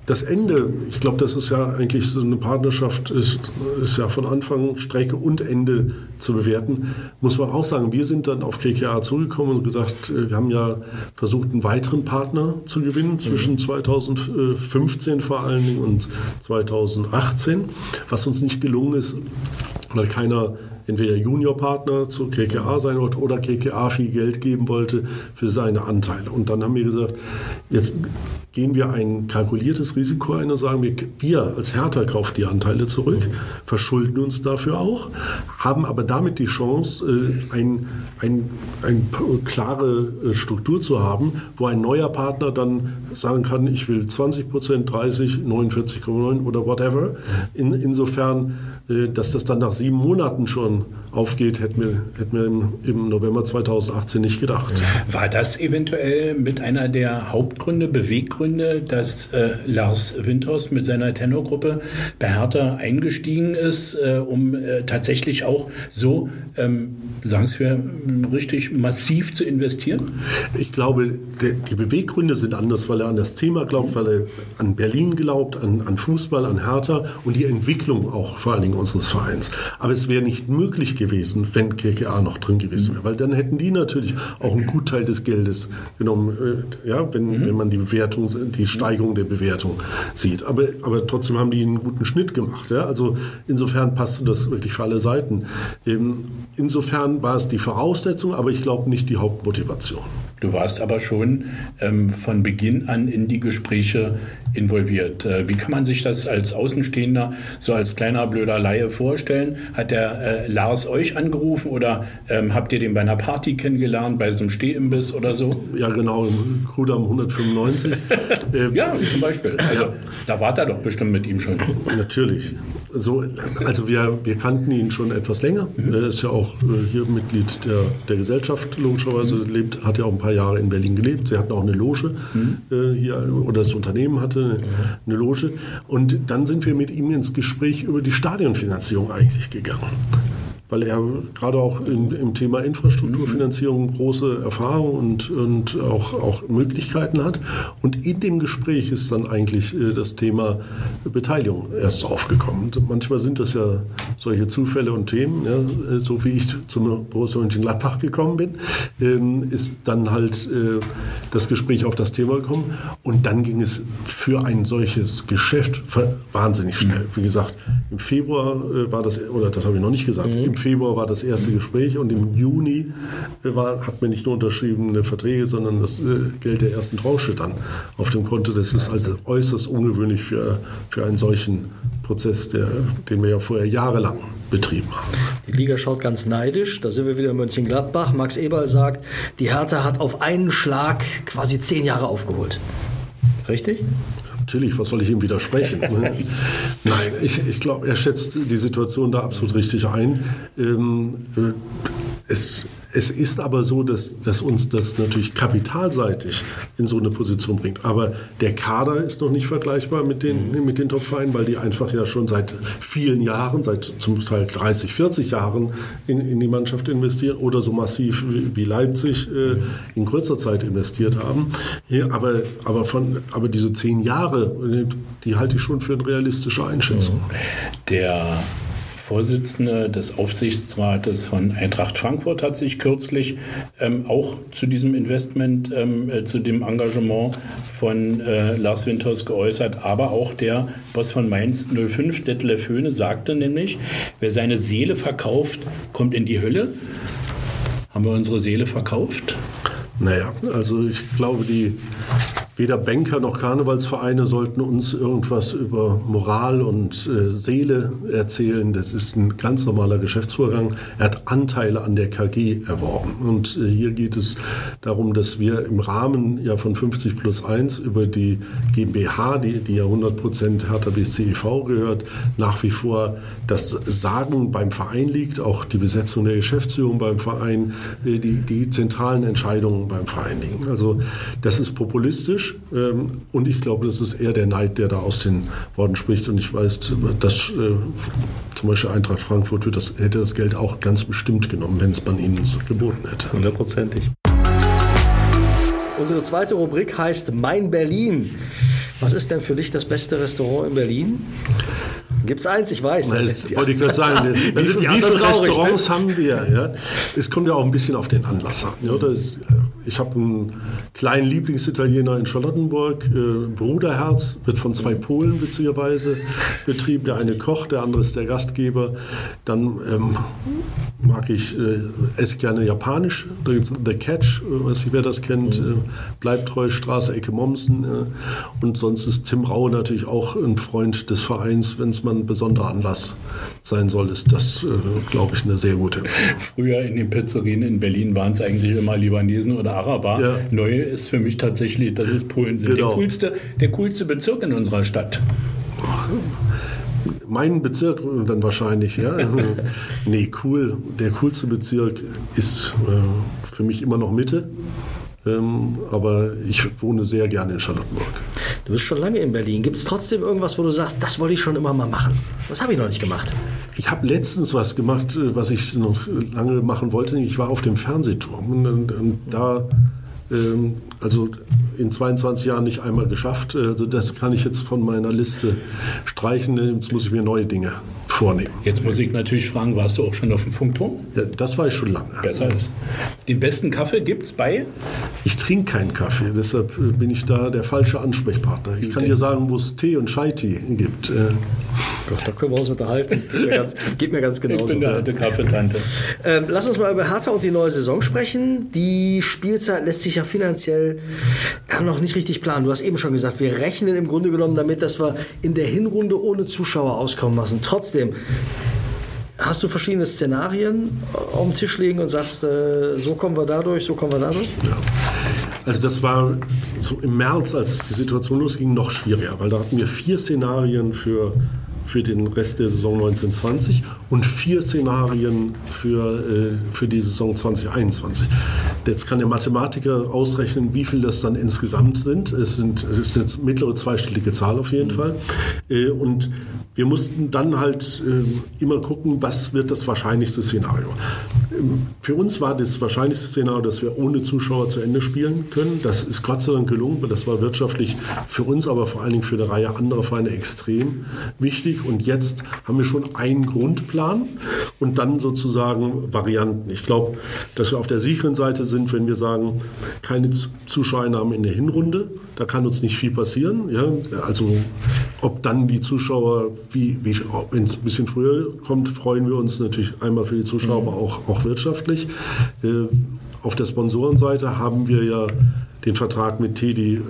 das Ende, ich glaube, das ist ja eigentlich so eine Partnerschaft, ist, ist ja von Anfang, Strecke und Ende zu bewerten. Muss man auch sagen, wir sind dann auf KKA zugekommen und gesagt, äh, wir haben ja versucht, einen weiteren Partner zu gewinnen zwischen mhm. 2015 vor allen Dingen und 2018, was uns nicht gelungen ist, weil keiner entweder Juniorpartner zu KKA sein wollte oder KKA viel Geld geben wollte für seine Anteile. Und dann haben wir gesagt, jetzt gehen wir ein kalkuliertes Risiko ein und sagen, wir, wir als Hertha kaufen die Anteile zurück, verschulden uns dafür auch, haben aber damit die Chance, äh, ein, ein, eine klare äh, Struktur zu haben, wo ein neuer Partner dann sagen kann, ich will 20 Prozent, 30, 49,9 oder whatever. In, insofern, äh, dass das dann nach sieben Monaten schon room aufgeht, hätten wir, hätten wir im, im November 2018 nicht gedacht. War das eventuell mit einer der Hauptgründe, Beweggründe, dass äh, Lars Winters mit seiner Tenorgruppe bei Hertha eingestiegen ist, äh, um äh, tatsächlich auch so, ähm, sagen wir, richtig massiv zu investieren? Ich glaube, der, die Beweggründe sind anders, weil er an das Thema glaubt, weil er an Berlin glaubt, an, an Fußball, an Hertha und die Entwicklung auch vor allen Dingen unseres Vereins. Aber es wäre nicht möglich gewesen, gewesen, wenn KKA noch drin gewesen wäre. Weil dann hätten die natürlich auch einen Gutteil des Geldes genommen, äh, ja, wenn, mhm. wenn man die Bewertung, die Steigerung der Bewertung sieht. Aber, aber trotzdem haben die einen guten Schnitt gemacht. Ja? Also insofern passte das wirklich für alle Seiten. Ähm, insofern war es die Voraussetzung, aber ich glaube nicht die Hauptmotivation. Du warst aber schon ähm, von Beginn an in die Gespräche involviert. Äh, wie kann man sich das als Außenstehender, so als kleiner blöder Laie vorstellen? Hat der äh, Lars euch angerufen oder ähm, habt ihr den bei einer Party kennengelernt, bei so einem Stehimbiss oder so? Ja, genau, im Kudam 195. ähm, ja, zum Beispiel. Also ja. da war er doch bestimmt mit ihm schon. Natürlich. So, also wir, wir kannten ihn schon etwas länger. Mhm. Er ist ja auch äh, hier Mitglied der, der Gesellschaft, logischerweise, mhm. lebt, hat ja auch ein paar Jahre in Berlin gelebt. Sie hatten auch eine Loge mhm. äh, hier, oder das Unternehmen hatte eine, eine Loge. Und dann sind wir mit ihm ins Gespräch über die Stadionfinanzierung eigentlich gegangen weil er gerade auch im, im, Thema Infrastrukturfinanzierung große Erfahrung und, und auch, auch Möglichkeiten hat. Und in dem Gespräch ist dann eigentlich äh, das Thema Beteiligung erst aufgekommen. manchmal sind das ja solche Zufälle und Themen, ja, so wie ich zum Borussia Mönchengladbach gekommen bin, ähm, ist dann halt äh, das Gespräch auf das Thema gekommen. Und dann ging es für ein solches Geschäft wahnsinnig schnell. Wie gesagt, im Februar äh, war das, oder das habe ich noch nicht gesagt, mhm. Februar war das erste Gespräch und im Juni war, hat man nicht nur unterschriebene Verträge, sondern das äh, Geld der ersten Tranche dann auf dem Konto. Das ist also äußerst ungewöhnlich für, für einen solchen Prozess, der, den wir ja vorher jahrelang betrieben haben. Die Liga schaut ganz neidisch. Da sind wir wieder in Mönchengladbach. Max Eberl sagt, die Hertha hat auf einen Schlag quasi zehn Jahre aufgeholt. Richtig? Natürlich, was soll ich ihm widersprechen? Ne? [LAUGHS] Nein, ich, ich glaube, er schätzt die Situation da absolut richtig ein. Ähm, äh, es es ist aber so, dass, dass uns das natürlich kapitalseitig in so eine Position bringt. Aber der Kader ist noch nicht vergleichbar mit den, mhm. mit den Top-Vereinen, weil die einfach ja schon seit vielen Jahren, seit zum Teil 30, 40 Jahren in, in die Mannschaft investieren oder so massiv wie Leipzig äh, in kurzer Zeit investiert haben. Ja, aber, aber, von, aber diese zehn Jahre, die halte ich schon für eine realistische Einschätzung. Der Vorsitzende des Aufsichtsrates von Eintracht Frankfurt hat sich kürzlich ähm, auch zu diesem Investment, ähm, äh, zu dem Engagement von äh, Lars Winters geäußert. Aber auch der Boss von Mainz 05, Detlef Höhne, sagte nämlich, wer seine Seele verkauft, kommt in die Hölle. Haben wir unsere Seele verkauft? Naja, also ich glaube, die Weder Banker noch Karnevalsvereine sollten uns irgendwas über Moral und äh, Seele erzählen. Das ist ein ganz normaler Geschäftsvorgang. Er hat Anteile an der KG erworben. Und äh, hier geht es darum, dass wir im Rahmen ja von 50 plus 1 über die GmbH, die, die ja 100 Prozent Hertha BSC e.V. gehört, nach wie vor das Sagen beim Verein liegt, auch die Besetzung der Geschäftsführung beim Verein, äh, die, die zentralen Entscheidungen beim Verein liegen. Also das ist populistisch kritisch ähm, und ich glaube, das ist eher der Neid, der da aus den Worten spricht. Und ich weiß, dass äh, zum Beispiel Eintracht Frankfurt das, hätte das Geld auch ganz bestimmt genommen, wenn es man ihnen geboten hätte. Hundertprozentig. Unsere zweite Rubrik heißt Mein Berlin. Was ist denn für dich das beste Restaurant in Berlin? Gibt es eins, ich weiß. Das, das wollte ich gerade sagen. Das, [LAUGHS] das sind wie viele Restaurants ne? haben wir? Ja? Es kommt ja auch ein bisschen auf den Anlass an. Ja? Das, ich habe einen kleinen Lieblingsitaliener in Charlottenburg, äh, Bruderherz, wird von zwei Polen witzigerweise betrieben. Der eine Koch, der andere ist der Gastgeber. Dann ähm, mag ich, äh, esse gerne japanisch. Da gibt es The Catch, äh, weiß nicht, wer das kennt. Mhm. Äh, Bleibtreu, Straße, Ecke Mommsen. Äh, und sonst ist Tim Rau natürlich auch ein Freund des Vereins, wenn es mal ein besonderer Anlass sein soll, ist das, äh, glaube ich, eine sehr gute Empfehlung. Früher in den Pizzerien in Berlin waren es eigentlich immer Libanesen oder Araber. Ja. Neu ist für mich tatsächlich, dass es Polen sind. Genau. Der, coolste, der coolste Bezirk in unserer Stadt. Ach, mein Bezirk dann wahrscheinlich, ja. [LAUGHS] nee, cool. Der coolste Bezirk ist äh, für mich immer noch Mitte. Ähm, aber ich wohne sehr gerne in Charlottenburg. Du bist schon lange in Berlin. Gibt es trotzdem irgendwas, wo du sagst, das wollte ich schon immer mal machen? Was habe ich noch nicht gemacht? Ich habe letztens was gemacht, äh, was ich noch lange machen wollte. Ich war auf dem Fernsehturm und, und, und da ähm, also in 22 Jahren nicht einmal geschafft. Also das kann ich jetzt von meiner Liste streichen. Jetzt muss ich mir neue Dinge vornehmen. Jetzt muss ich natürlich fragen, warst du auch schon auf dem Funkturm? Ja, das war ich schon lange. Besser ist. Den besten Kaffee gibt es bei? Ich trinke keinen Kaffee, deshalb äh, bin ich da der falsche Ansprechpartner. Ich kann dir sagen, wo es Tee und Chai-Tee gibt. Äh, Gott, da können wir uns unterhalten. Geht mir ganz, [LAUGHS] geht mir ganz genauso. Ich bin der alte Kaffeetante. [LAUGHS] Ähm, lass uns mal über Hertha und die neue Saison sprechen. Die Spielzeit lässt sich ja finanziell noch nicht richtig planen. Du hast eben schon gesagt, wir rechnen im Grunde genommen damit, dass wir in der Hinrunde ohne Zuschauer auskommen lassen. Trotzdem, Hast du verschiedene Szenarien auf dem Tisch liegen und sagst, äh, so kommen wir dadurch, so kommen wir dadurch? Ja. Also das war so im März, als die Situation losging, noch schwieriger, weil da hatten wir vier Szenarien für für den Rest der Saison 1920 und vier Szenarien für, äh, für die Saison 2021. Jetzt kann der Mathematiker ausrechnen, wie viel das dann insgesamt sind. Es, sind, es ist eine mittlere zweistellige Zahl auf jeden mhm. Fall. Äh, und wir mussten dann halt äh, immer gucken, was wird das wahrscheinlichste Szenario. Ähm, für uns war das wahrscheinlichste Szenario, dass wir ohne Zuschauer zu Ende spielen können. Das ist Gott sei Dank gelungen, weil das war wirtschaftlich für uns, aber vor allen Dingen für eine Reihe anderer Vereine extrem wichtig. Und jetzt haben wir schon einen Grundplan und dann sozusagen Varianten. Ich glaube, dass wir auf der sicheren Seite sind, wenn wir sagen, keine Zuschauereinnahmen in der Hinrunde. Da kann uns nicht viel passieren. Ja? Also ob dann die Zuschauer, wie, wie wenn es ein bisschen früher kommt, freuen wir uns natürlich einmal für die Zuschauer, mhm. aber auch, auch wirtschaftlich. Äh, auf der Sponsorenseite haben wir ja den Vertrag mit Teddy äh,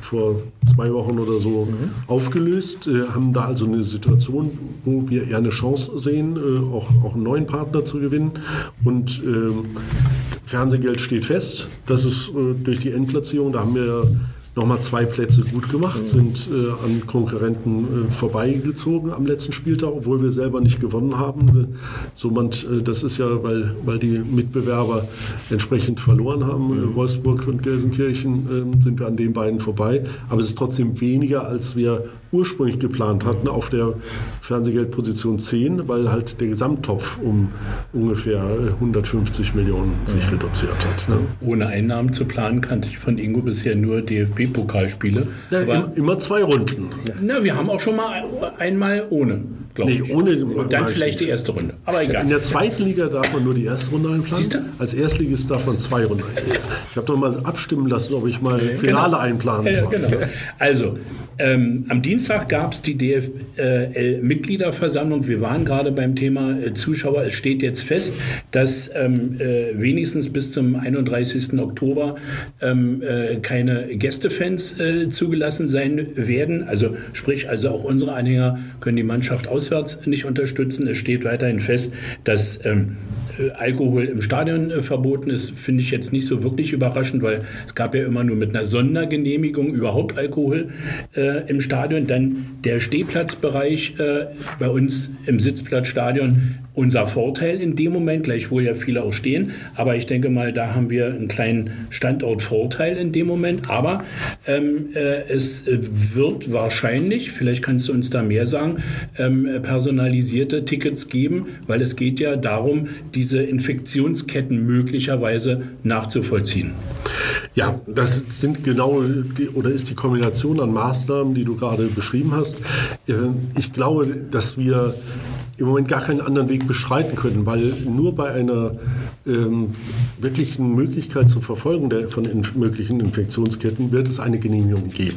vor zwei Wochen oder so mhm. aufgelöst, äh, haben da also eine Situation, wo wir eher eine Chance sehen, äh, auch, auch einen neuen Partner zu gewinnen. Und ähm, Fernsehgeld steht fest. Das ist äh, durch die Endplatzierung, da haben wir nochmal zwei Plätze gut gemacht, sind äh, an Konkurrenten äh, vorbeigezogen am letzten Spieltag, obwohl wir selber nicht gewonnen haben. So man, äh, das ist ja, weil, weil die Mitbewerber entsprechend verloren haben, äh, Wolfsburg und Gelsenkirchen, ähm, sind wir an den beiden vorbei. Aber es ist trotzdem weniger, als wir ursprünglich geplant hatten auf der Fernsehgeldposition 10, weil halt der Gesamttopf um ungefähr 150 Millionen sich reduziert hat. Ne? Ohne Einnahmen zu planen, kannte ich von Ingo bisher nur DFB-Pokalspiele. Ja, immer zwei Runden. Na, wir haben auch schon mal einmal ohne glaube nee, ich. ohne Und dann vielleicht die erste Runde. Aber egal. In der zweiten Liga darf man nur die erste Runde einplanen. Siehst du? Als Erstligist darf man zwei Runden einplanen. Ich habe doch mal abstimmen lassen, ob ich mal Finale genau. einplanen soll. Ja, genau. Also, ähm, am Dienstag gab es die DFL-Mitgliederversammlung. Wir waren gerade beim Thema äh, Zuschauer. Es steht jetzt fest, dass ähm, äh, wenigstens bis zum 31. Oktober ähm, äh, keine Gästefans äh, zugelassen sein werden. Also sprich, also auch unsere Anhänger können die Mannschaft auswärts nicht unterstützen. Es steht weiterhin fest, dass ähm, äh, Alkohol im Stadion äh, verboten ist, finde ich jetzt nicht so wirklich überraschend, weil es gab ja immer nur mit einer Sondergenehmigung überhaupt Alkohol äh, im Stadion. Dann der Stehplatzbereich äh, bei uns im Sitzplatzstadion unser Vorteil in dem Moment, gleichwohl ja viele auch stehen. Aber ich denke mal, da haben wir einen kleinen Standortvorteil in dem Moment. Aber ähm, äh, es wird wahrscheinlich, vielleicht kannst du uns da mehr sagen, ähm, personalisierte Tickets geben, weil es geht ja darum, diese Infektionsketten möglicherweise nachzuvollziehen. Ja, das sind genau die, oder ist die Kombination an Maßnahmen, die du gerade beschrieben hast. Äh, ich glaube, dass wir im Moment gar keinen anderen Weg beschreiten können, weil nur bei einer ähm, wirklichen Möglichkeit zur Verfolgung der, von in, möglichen Infektionsketten wird es eine Genehmigung geben.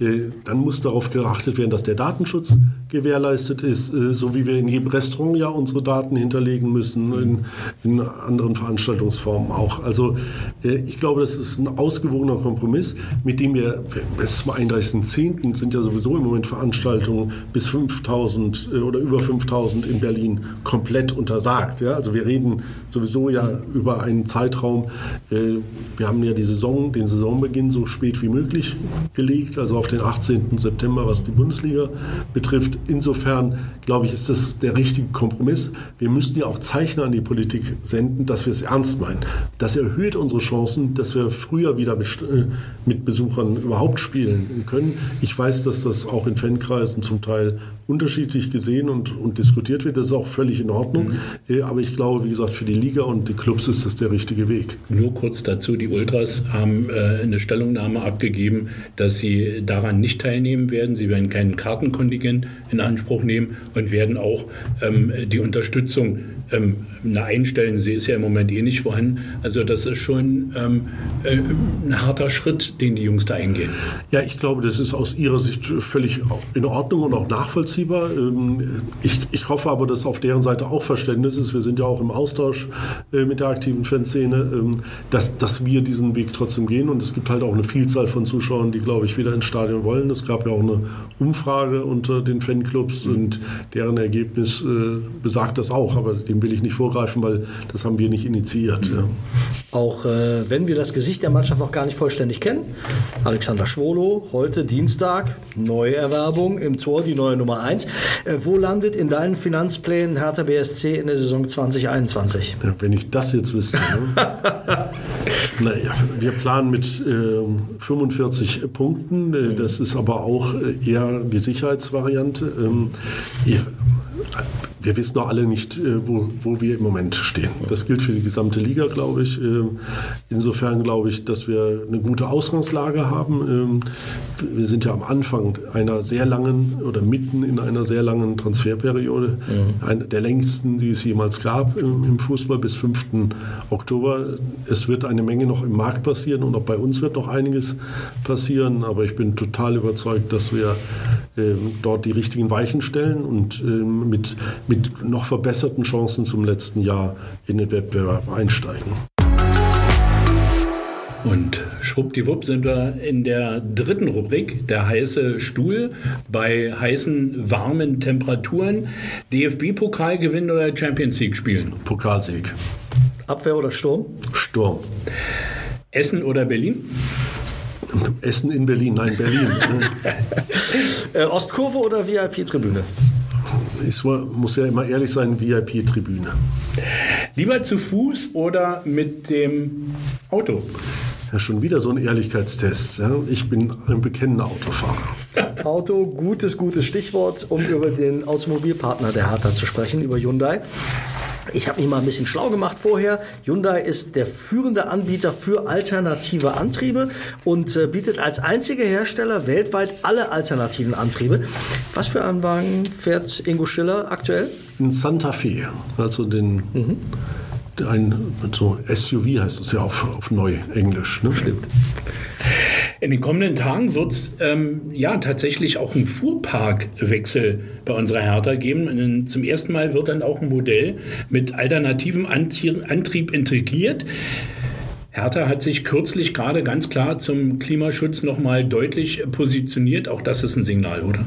Äh, dann muss darauf geachtet werden, dass der Datenschutz gewährleistet ist, äh, so wie wir in jedem Restaurant ja unsere Daten hinterlegen müssen, in, in anderen Veranstaltungsformen auch. Also äh, ich glaube, das ist ein ausgewogener Kompromiss, mit dem wir bis zum 31.10. sind ja sowieso im Moment Veranstaltungen bis 5000 äh, oder über 5000 in Berlin komplett untersagt. Ja? Also wir reden sowieso ja über einen Zeitraum. Wir haben ja die Saison, den Saisonbeginn so spät wie möglich gelegt, also auf den 18. September, was die Bundesliga betrifft. Insofern, glaube ich, ist das der richtige Kompromiss. Wir müssen ja auch Zeichen an die Politik senden, dass wir es ernst meinen. Das erhöht unsere Chancen, dass wir früher wieder äh, mit Besuchern überhaupt spielen können. Ich weiß, dass das auch in Fankreisen zum Teil unterschiedlich gesehen und, und diskutiert wird. Das ist auch völlig in Ordnung. Mhm. Äh, aber ich glaube, wie gesagt, für die Liga und die Clubs ist das der richtige Weg. Nur kurz dazu, die Ultras haben äh, eine Stellungnahme abgegeben, dass sie daran nicht teilnehmen werden. Sie werden keinen Kartenkontingent in Anspruch nehmen und werden auch ähm, die Unterstützung ähm, einstellen. Sie ist ja im Moment eh nicht vorhanden. Also das ist schon ähm, äh, ein harter Schritt, den die Jungs da eingehen. Ja, ich glaube, das ist aus ihrer Sicht völlig in Ordnung und auch nachvollziehbar. Ähm, ich, ich hoffe aber, dass auf deren Seite auch Verständnis ist. Wir sind ja auch im Austausch äh, mit der aktiven Fan Fanszene, ähm, dass, dass wir diesen Weg trotzdem gehen. Und es gibt halt auch eine Vielzahl von Zuschauern, die, glaube ich, wieder ins Stadion wollen. Es gab ja auch eine Umfrage unter den Fanclubs mhm. und deren Ergebnis äh, besagt das auch. Aber dem will ich nicht vorgreifen, weil das haben wir nicht initiiert. Mhm. Ja. Auch äh, wenn wir das Gesicht der Mannschaft noch gar nicht vollständig kennen. Alexander Schwolo, heute Dienstag, Neuerwerbung im Tor, die neue Nummer 1. Äh, wo landet in deinen Finanzplänen Hertha BSC in der Saison 2021? Ja, wenn ich das jetzt wüsste. Ne? [LAUGHS] naja, wir planen mit äh, 45 Punkten. Äh, das ist aber auch äh, eher die Sicherheitsvariante. Ähm, wir wissen noch alle nicht, äh, wo, wo wir im Moment stehen. Das gilt für die gesamte Liga, glaube ich. Ähm, insofern glaube ich, dass wir eine gute Ausgangslage haben. Ähm, wir sind ja am Anfang einer sehr langen oder mitten in einer sehr langen Transferperiode, mhm. eine der längsten, die es jemals gab im Fußball bis 5. Oktober. Es wird eine Menge noch im Markt passieren und auch bei uns wird noch einiges passieren, aber ich bin total überzeugt, dass wir ähm, dort die richtigen Weichen stellen und mit, mit mit noch verbesserten Chancen zum letzten Jahr in den Wettbewerb einsteigen. Und schwuppdiwupp sind wir in der dritten Rubrik, der heiße Stuhl, bei heißen, warmen Temperaturen. DFB-Pokalgewinn oder Champions League spielen? Pokalsieg. Abwehr oder Sturm? Sturm. Essen oder Berlin? Essen in Berlin, nein, Berlin. [LAUGHS] Äh, Ostkurve oder VIP-Tribüne? Ich muss ja immer ehrlich sein, VIP-Tribüne. Lieber zu Fuß oder mit dem Auto? Ja, schon wieder so ein Ehrlichkeitstest. Ja. Ich bin ein bekennender Autofahrer. [LAUGHS] Auto, gutes, gutes Stichwort, um über den Automobilpartner der Hertha zu sprechen, über Hyundai. Ich habe mich mal ein bisschen schlau gemacht vorher. Hyundai ist der führende Anbieter für alternative Antriebe und äh, bietet als einziger Hersteller weltweit alle alternativen Antriebe. Was für einen Wagen fährt Ingo Schiller aktuell? Ein Santa Fe, also den mhm. ein so SUV heißt es ja auf, auf Neuenglisch. Ne? Stimmt. In den kommenden Tagen wird es ähm, ja tatsächlich auch einen Fuhrparkwechsel bei unserer Hertha geben. Und zum ersten Mal wird dann auch ein Modell mit alternativem Antrieb integriert. Hertha hat sich kürzlich gerade ganz klar zum Klimaschutz nochmal deutlich positioniert. Auch das ist ein Signal, oder?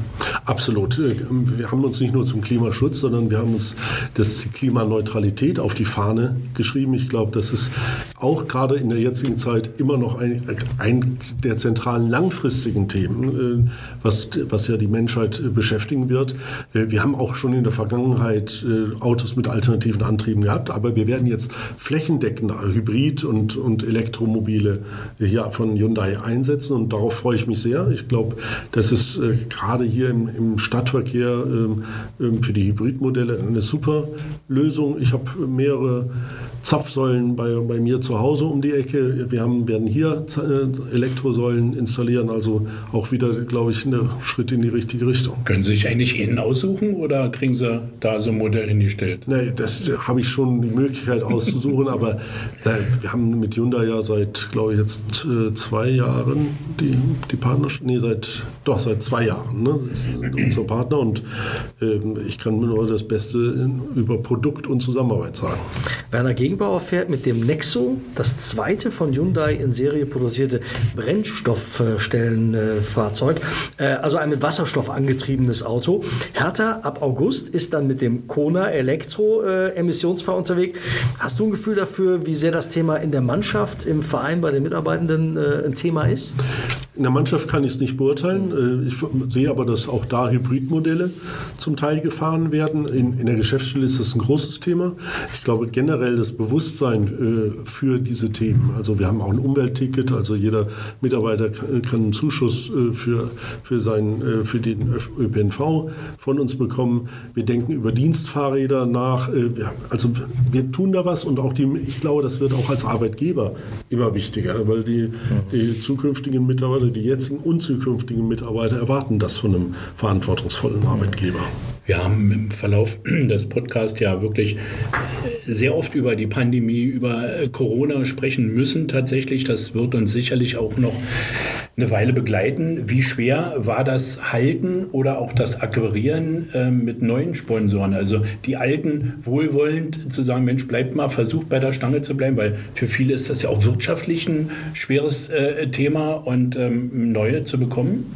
Absolut. Wir haben uns nicht nur zum Klimaschutz, sondern wir haben uns das Klimaneutralität auf die Fahne geschrieben. Ich glaube, das ist auch gerade in der jetzigen Zeit immer noch ein, ein der zentralen langfristigen Themen, äh, was, was ja die Menschheit beschäftigen wird. Äh, wir haben auch schon in der Vergangenheit äh, Autos mit alternativen Antrieben gehabt, aber wir werden jetzt flächendeckend Hybrid und, und und Elektromobile hier von Hyundai einsetzen. Und darauf freue ich mich sehr. Ich glaube, das ist äh, gerade hier im, im Stadtverkehr äh, für die Hybridmodelle eine super Lösung. Ich habe mehrere Zapfsäulen bei, bei mir zu Hause um die Ecke. Wir haben, werden hier äh, Elektrosäulen installieren, also auch wieder, glaube ich, ein Schritt in die richtige Richtung. Können Sie sich eigentlich Ihnen aussuchen oder kriegen Sie da so ein Modell hingestellt? Nein, das habe ich schon die Möglichkeit auszusuchen, [LAUGHS] aber da, wir haben mit Hyundai ja seit, glaube ich, jetzt äh, zwei Jahren die, die Partnerschaft, nee, seit, doch seit zwei Jahren, ne? Das ist [CLEARS THROAT] unser Partner und äh, ich kann nur das Beste über Produkt und Zusammenarbeit sagen. Werner Gegenbauer fährt mit dem Nexo, das zweite von Hyundai in Serie produzierte Brennstoffstellenfahrzeug, äh, also ein mit Wasserstoff angetriebenes Auto. Hertha ab August ist dann mit dem Kona Elektro äh, emissionsfrei unterwegs. Hast du ein Gefühl dafür, wie sehr das Thema in der Mannschaft, im Verein, bei den Mitarbeitenden äh, ein Thema ist? In der Mannschaft kann ich es nicht beurteilen. Äh, ich sehe aber, dass auch da Hybridmodelle zum Teil gefahren werden. In, in der Geschäftsstelle ist das ein großes Thema. Ich glaube generell das Bewusstsein äh, für diese Themen. Also wir haben auch ein Umweltticket, also jeder Mitarbeiter kann einen Zuschuss äh, für, für, seinen, für den ÖPNV von uns bekommen. Wir denken über Dienstfahrräder nach. Also wir tun da was und auch die, ich glaube, das wird auch als Arbeitgeber immer wichtiger, weil die, die zukünftigen Mitarbeiter die jetzigen und zukünftigen Mitarbeiter erwarten das von einem verantwortungsvollen Arbeitgeber. Wir haben im Verlauf [CLEARS THROAT] des Podcasts ja wirklich sehr oft über die Pandemie, über Corona sprechen müssen tatsächlich. Das wird uns sicherlich auch noch eine Weile begleiten. Wie schwer war das Halten oder auch das Akquirieren äh, mit neuen Sponsoren? Also die alten wohlwollend zu sagen, Mensch, bleibt mal, versucht bei der Stange zu bleiben, weil für viele ist das ja auch wirtschaftlich ein schweres äh, Thema und ähm, neue zu bekommen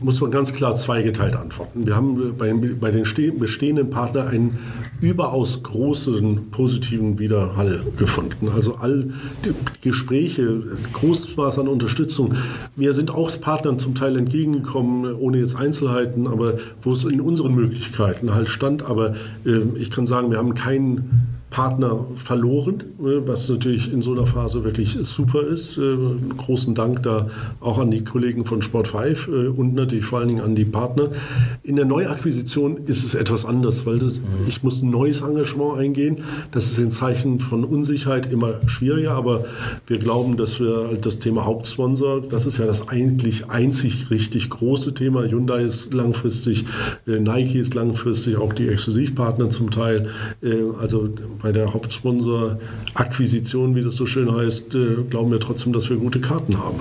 muss man ganz klar zweigeteilt antworten. Wir haben bei, bei den bestehenden Partnern einen überaus großen positiven Widerhall gefunden. Also all die Gespräche, großes Maß an Unterstützung. Wir sind auch Partnern zum Teil entgegengekommen, ohne jetzt Einzelheiten, aber wo es in unseren Möglichkeiten halt stand. Aber äh, ich kann sagen, wir haben keinen Partner verloren, äh, was natürlich in so einer Phase wirklich super ist. Äh, großen Dank da auch an die Kollegen von Sport 5 äh, und natürlich vor allen Dingen an die Partner. In der Neuakquisition ist es etwas anders, weil das, ich muss ein neues Engagement eingehen. Das ist in Zeichen von Unsicherheit immer schwieriger, aber wir glauben, dass wir halt das Thema Hauptsponsor, das ist ja das eigentlich einzig richtig große Thema. Hyundai ist langfristig, Nike ist langfristig, auch die Exklusivpartner zum Teil. Also bei der Hauptsponsor-Akquisition, wie das so schön heißt, äh, glauben wir trotzdem, dass wir gute Karten haben.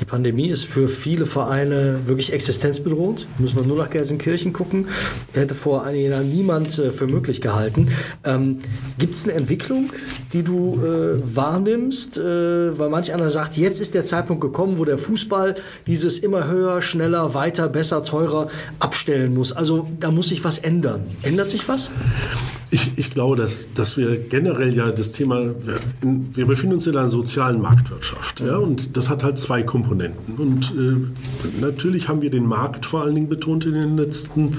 Die Pandemie ist für viele Vereine wirklich existenzbedrohend. Müssen wir nur nach Gelsenkirchen gucken. Hätte vor einigen Jahren niemand äh, für möglich gehalten. Ähm, Gibt es eine Entwicklung, die du äh, wahrnimmst? Äh, weil manch einer sagt, jetzt ist der Zeitpunkt gekommen, wo der Fußball dieses immer höher, schneller, weiter, besser, teurer abstellen muss. Also da muss sich was ändern. Ändert sich was? Ich, ich glaube, dass, dass wir generell ja das Thema, wir befinden uns in einer sozialen Marktwirtschaft. Ja, und das hat halt zwei Komponenten. Und äh, natürlich haben wir den Markt vor allen Dingen betont in den letzten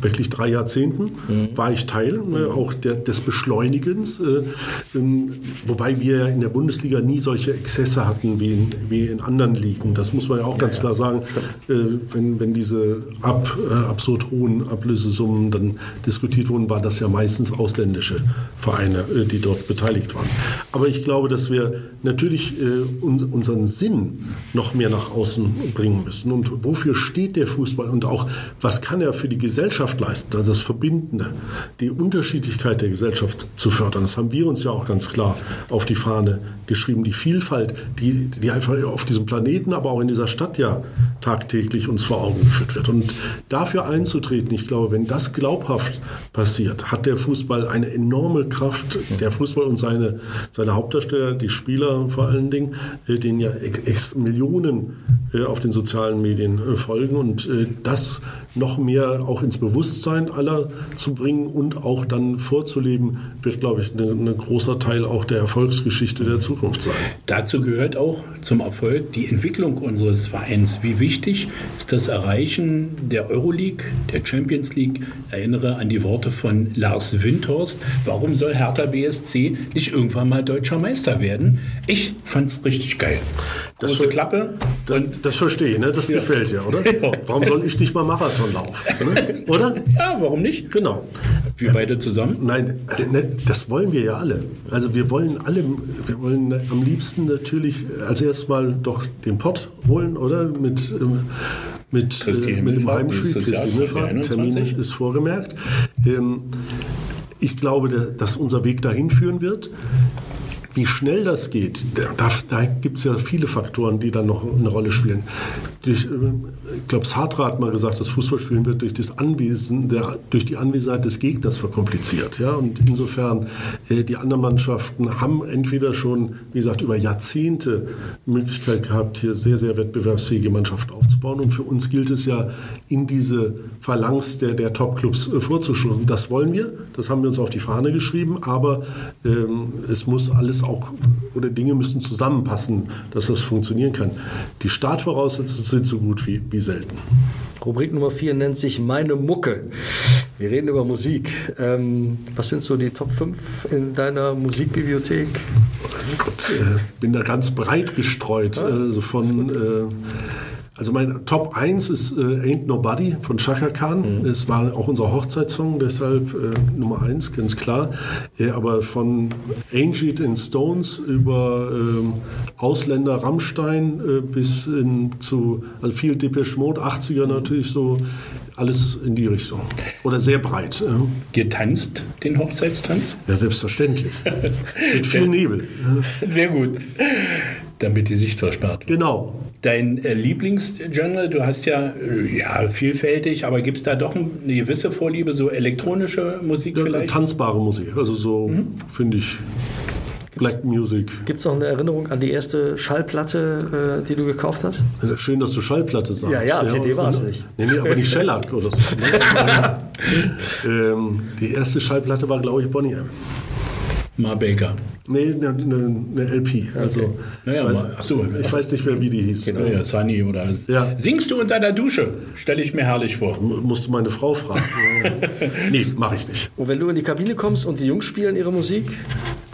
wirklich drei Jahrzehnten mhm. war ich Teil ne, auch der, des Beschleunigens, äh, ähm, wobei wir in der Bundesliga nie solche Exzesse hatten wie in, wie in anderen Ligen. Das muss man ja auch ja, ganz ja. klar sagen. Äh, wenn, wenn diese ab, äh, absurd hohen Ablösesummen dann diskutiert wurden, waren das ja meistens ausländische Vereine, äh, die dort beteiligt waren. Aber ich glaube, dass wir natürlich äh, un, unseren Sinn noch mehr nach außen bringen müssen. Und wofür steht der Fußball und auch was kann er für die Gesellschaft Gesellschaft leisten, also das Verbindende, die Unterschiedlichkeit der Gesellschaft zu fördern. Das haben wir uns ja auch ganz klar auf die Fahne geschrieben. Die Vielfalt, die, die einfach auf diesem Planeten, aber auch in dieser Stadt ja tagtäglich uns vor Augen geführt wird. Und dafür einzutreten, ich glaube, wenn das glaubhaft passiert, hat der Fußball eine enorme Kraft. Der Fußball und seine, seine Hauptdarsteller, die Spieler vor allen Dingen, äh, denen ja Millionen äh, auf den sozialen Medien äh, folgen. Und das noch mehr auch ins Bewusstsein aller zu bringen und auch dann vorzuleben, wird, glaube ich, ein ne, großer Teil auch der Erfolgsgeschichte der Zukunft sein. Dazu gehört auch zum Erfolg die Entwicklung unseres Vereins. Wie wichtig ist das Erreichen der Euroleague, der Champions League? Ich erinnere an die Worte von Lars Windhorst. Warum soll Hertha BSC nicht irgendwann mal deutscher Meister werden? Ich fand es richtig geil. Das Große Klappe. Das, das verstehe ich, ne? das ja. gefällt dir, oder? [LAUGHS] Ja. Warum soll ich nicht mal Marathon laufen? Ne? [LAUGHS] Oder? Ja, warum nicht? Genau. Wir beide zusammen? Nein, ne, das wollen wir ja alle. Also wir wollen alle, wir wollen am liebsten natürlich als erstes mal doch den Pott holen, oder? Mit, ähm, mit, äh, mit dem Heimspiel. Christi Himmelfahrt. Termin ist vorgemerkt. Ähm, ich glaube, dass unser Weg dahin führen wird. Wie schnell das geht, da, da gibt es ja viele Faktoren, die dann noch eine Rolle spielen. Durch, äh, ich glaube, Sartre hat mal gesagt, das Fußballspielen wird durch, das Anwesen, der, durch die Anwesenheit des Gegners verkompliziert. Ja? Und insofern, äh, die anderen Mannschaften haben entweder schon, wie gesagt, über Jahrzehnte Möglichkeit gehabt, hier sehr, sehr wettbewerbsfähige Mannschaften aufzubauen. Und für uns gilt es ja, in diese Phalanx der, der Top-Clubs äh, vorzustoßen. Das wollen wir, das haben wir uns auf die Fahne geschrieben, aber ähm, es muss alles auch, oder Dinge müssen zusammenpassen, dass das funktionieren kann. Die Startvoraussetzungen sind so gut wie, wie selten. Rubrik Nummer 4 nennt sich Meine Mucke. Wir reden über Musik. Ähm, was sind so die Top 5 in deiner Musikbibliothek? Ich äh, bin da ganz breit gestreut. Ah, also von also mein Top 1 ist äh, Ain't Nobody von Chaka Khan. Mhm. Es war auch unser Hochzeitssong, deshalb äh, Nummer 1, ganz klar. Äh, aber von Angel in Stones über ähm, Ausländer Rammstein äh, bis hin zu, also viel Depeche Mode, 80er natürlich so, alles in die Richtung. Oder sehr breit. Getanzt den Hochzeitstanz? Ja, selbstverständlich. Mit viel Nebel. Sehr gut. Damit die Sicht versperrt wird. Genau. Dein äh, Lieblingsgenre, du hast ja, äh, ja vielfältig, aber gibt es da doch eine gewisse Vorliebe, so elektronische Musik Ja, vielleicht? tanzbare Musik, also so finde ich Black Music. Gibt es noch eine Erinnerung an die erste Schallplatte, äh, die du gekauft hast? Schön, dass du Schallplatte sagst. Ja, ja, CD war es nicht. Nee, nee, aber nicht Shellac [LAUGHS] oder so. ähm, die erste Schallplatte war, glaube ich, Bonnie M. Mar Baker. Nee, eine, eine, eine LP. Also, Naja, weiß, mal- ach so. ich weiß nicht mehr, wie die hieß. Genau, ja, Sunny oder. Ja. Singst du unter der Dusche? Stelle ich mir herrlich vor. M- Musste meine Frau fragen. [LAUGHS] nee, mache ich nicht. Und wenn du in die Kabine kommst und die Jungs spielen ihre Musik,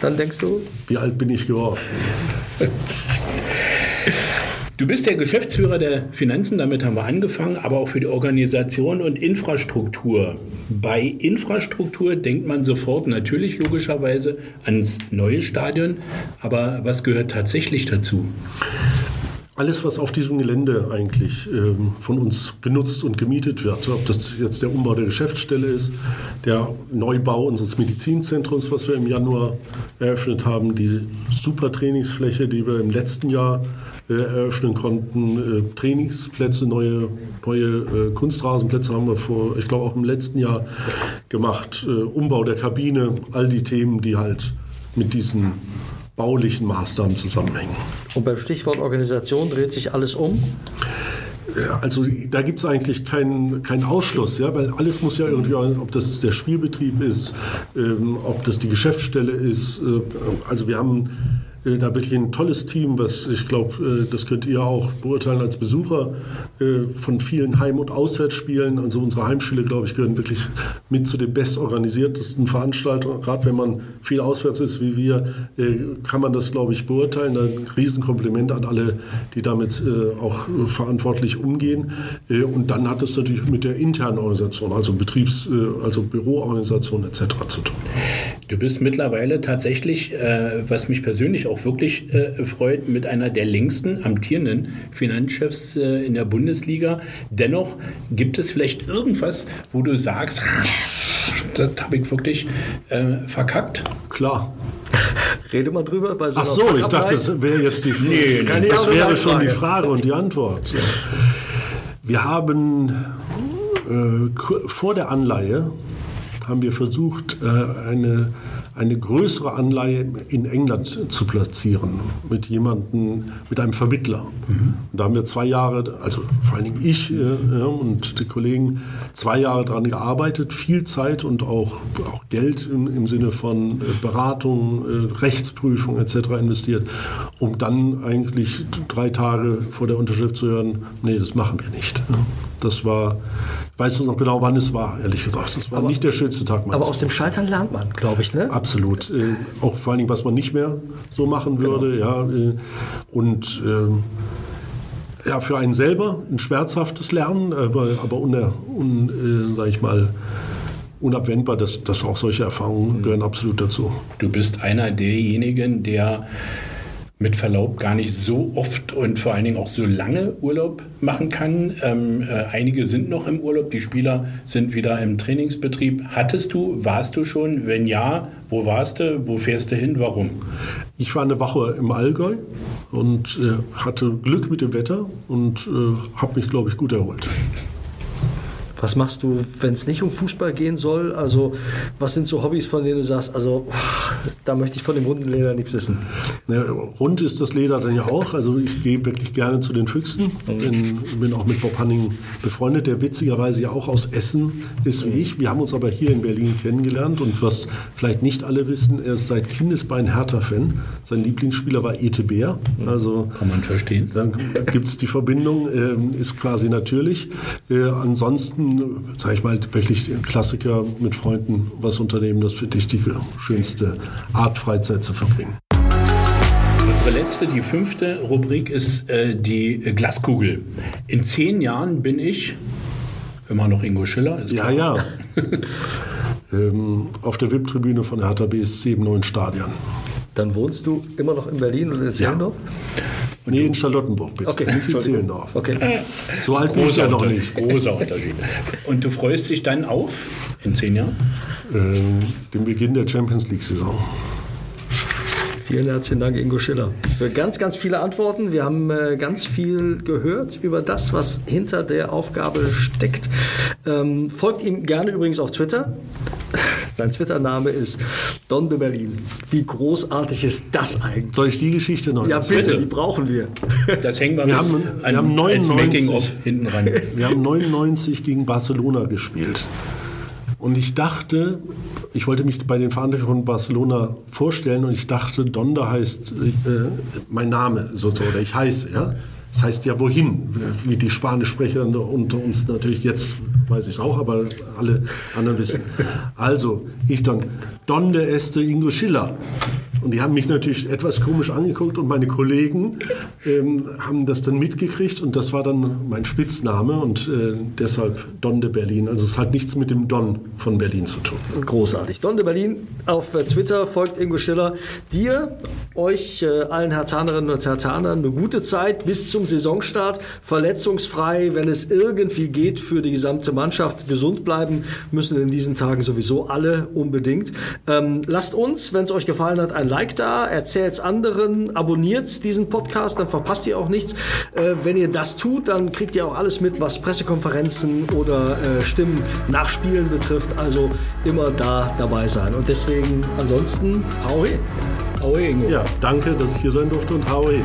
dann denkst du, Wie alt bin ich geworden? Du bist der Geschäftsführer der Finanzen, damit haben wir angefangen, aber auch für die Organisation und Infrastruktur. Bei Infrastruktur denkt man sofort natürlich logischerweise ans neue Stadion, aber was gehört tatsächlich dazu? Alles, was auf diesem Gelände eigentlich ähm, von uns genutzt und gemietet wird, ob das jetzt der Umbau der Geschäftsstelle ist, der Neubau unseres Medizinzentrums, was wir im Januar eröffnet haben, die super Trainingsfläche, die wir im letzten Jahr äh, eröffnen konnten, äh, Trainingsplätze, neue, neue äh, Kunstrasenplätze haben wir vor, ich glaube auch im letzten Jahr gemacht, äh, Umbau der Kabine, all die Themen, die halt mit diesen baulichen Maßnahmen zusammenhängen. und beim Stichwort Organisation dreht sich alles um. Also da gibt es eigentlich keinen keinen Ausschluss, ja, weil alles muss ja irgendwie, ob das der Spielbetrieb ist, ähm, ob das die Geschäftsstelle ist. Äh, also wir haben da wirklich ein tolles Team, was ich glaube, äh, das könnt ihr auch beurteilen als Besucher äh, von vielen Heim- und Auswärtsspielen. Also unsere Heimspiele, glaube ich, gehören wirklich mit zu den bestorganisiertesten Veranstaltungen. Gerade wenn man viel auswärts ist wie wir, äh, kann man das, glaube ich, beurteilen. Ein Riesenkompliment an alle, die damit äh, auch äh, verantwortlich umgehen. Äh, Und dann hat es natürlich mit der internen Organisation, also Betriebs-, äh, also Büroorganisation etc. zu tun. Du bist mittlerweile tatsächlich, äh, was mich persönlich auch wirklich äh, freut, mit einer der längsten amtierenden Finanzchefs äh, in der Bundesliga. Dennoch gibt es vielleicht irgendwas, wo du sagst, [LAUGHS] das habe ich wirklich äh, verkackt. Klar. [LAUGHS] Rede mal drüber. Bei so Ach so, ich dachte, das wäre jetzt die Nee, das, das auch wäre schon die Frage. Frage und die Antwort. Wir haben äh, vor der Anleihe haben wir versucht, äh, eine, eine größere Anleihe in England zu platzieren mit jemandem, mit einem Vermittler. Und da haben wir zwei Jahre, also vor allen Dingen ich äh, ja, und die Kollegen, zwei Jahre daran gearbeitet, viel Zeit und auch, auch Geld im, im Sinne von äh, Beratung, äh, Rechtsprüfung etc. investiert, um dann eigentlich drei Tage vor der Unterschrift zu hören, nee, das machen wir nicht. Ja. Das war, ich weiß noch genau, wann es war, ehrlich gesagt. Das war nicht der schönste Tag Aber aus dem Scheitern lernt man, glaube ich, ne? Absolut. Äh, auch vor allen Dingen, was man nicht mehr so machen würde. Ja, äh, und ähm, ja, für einen selber ein schmerzhaftes Lernen, aber, aber uner, un, äh, sag ich mal, unabwendbar, dass, dass auch solche Erfahrungen gehören absolut dazu. Du bist einer derjenigen, der mit Verlaub gar nicht so oft und vor allen Dingen auch so lange Urlaub machen kann. Ähm, äh, einige sind noch im Urlaub, die Spieler sind wieder im Trainingsbetrieb. Hattest du, warst du schon? Wenn ja, wo warst du? Wo fährst du hin? Warum? Ich war eine Woche im Allgäu und äh, hatte Glück mit dem Wetter und äh, habe mich, glaube ich, gut erholt. Was machst du, wenn es nicht um Fußball gehen soll? Also, was sind so Hobbys, von denen du sagst, also, da möchte ich von dem runden Leder nichts wissen? Ne, rund ist das Leder dann ja auch. Also ich gehe wirklich gerne zu den Füchsen. Bin, bin auch mit Bob Hanning befreundet, der witzigerweise ja auch aus Essen ist wie ich. Wir haben uns aber hier in Berlin kennengelernt und was vielleicht nicht alle wissen, er ist seit Kindesbein Hertha-Fan. Sein Lieblingsspieler war Ete Bär. Also Kann man verstehen. dann gibt es die Verbindung, ähm, ist quasi natürlich. Äh, ansonsten, sage ich mal, wirklich Klassiker mit Freunden was unternehmen, das finde ich die schönste Art, Freizeit zu verbringen. Unsere letzte, die fünfte Rubrik ist äh, die Glaskugel. In zehn Jahren bin ich immer noch Ingo Schiller. Ist Ja, klar. ja. [LAUGHS] ähm, auf der VIP-Tribüne von der Hertha BSC im neuen Stadion. Dann wohnst du immer noch in Berlin und in Zehlendorf? Nee, in Charlottenburg, bitte. Okay, nicht in. Zehlendorf. Okay. So alt bin ich ja noch nicht. Großer Unterschied. Und du freust dich dann auf in zehn Jahren? Ähm, den Beginn der Champions League-Saison. Vielen herzlichen Dank, Ingo Schiller, für ganz, ganz viele Antworten. Wir haben äh, ganz viel gehört über das, was hinter der Aufgabe steckt. Ähm, folgt ihm gerne übrigens auf Twitter. Sein Twitter-Name ist Don de Berlin. Wie großartig ist das eigentlich? Soll ich die Geschichte noch Ja, bitte, die brauchen wir. Das hängen wir, Wir mit haben- wir an, haben als 99. Making-of hinten ran. [LAUGHS] Wir haben 99 gegen Barcelona gespielt. Und ich dachte, ich wollte mich bei den Verantwortlichen von Barcelona vorstellen und ich dachte, Donda heißt äh, mein Name sozusagen, oder ich heiße, ja. Das heißt ja wohin, wie die Spanischsprecher unter uns natürlich jetzt weiß ich es auch, aber alle anderen wissen. Also, ich dann, Donde este Ingo Schiller. Und die haben mich natürlich etwas komisch angeguckt und meine Kollegen ähm, haben das dann mitgekriegt und das war dann mein Spitzname und äh, deshalb Don de Berlin. Also es hat nichts mit dem Don von Berlin zu tun. Großartig. Don de Berlin auf äh, Twitter folgt Ingo Schiller. Dir, euch äh, allen Hertanerinnen und Hertanern eine gute Zeit bis zum Saisonstart. Verletzungsfrei, wenn es irgendwie geht für die gesamte Mannschaft. Gesund bleiben müssen in diesen Tagen sowieso alle unbedingt. Ähm, lasst uns, wenn es euch gefallen hat, ein Like da, erzählt es anderen, abonniert diesen Podcast, dann verpasst ihr auch nichts. Äh, wenn ihr das tut, dann kriegt ihr auch alles mit, was Pressekonferenzen oder äh, Stimmen nach Spielen betrifft. Also immer da dabei sein. Und deswegen ansonsten, hau he. Aue, Ingo. Ja, danke, dass ich hier sein durfte und hau he.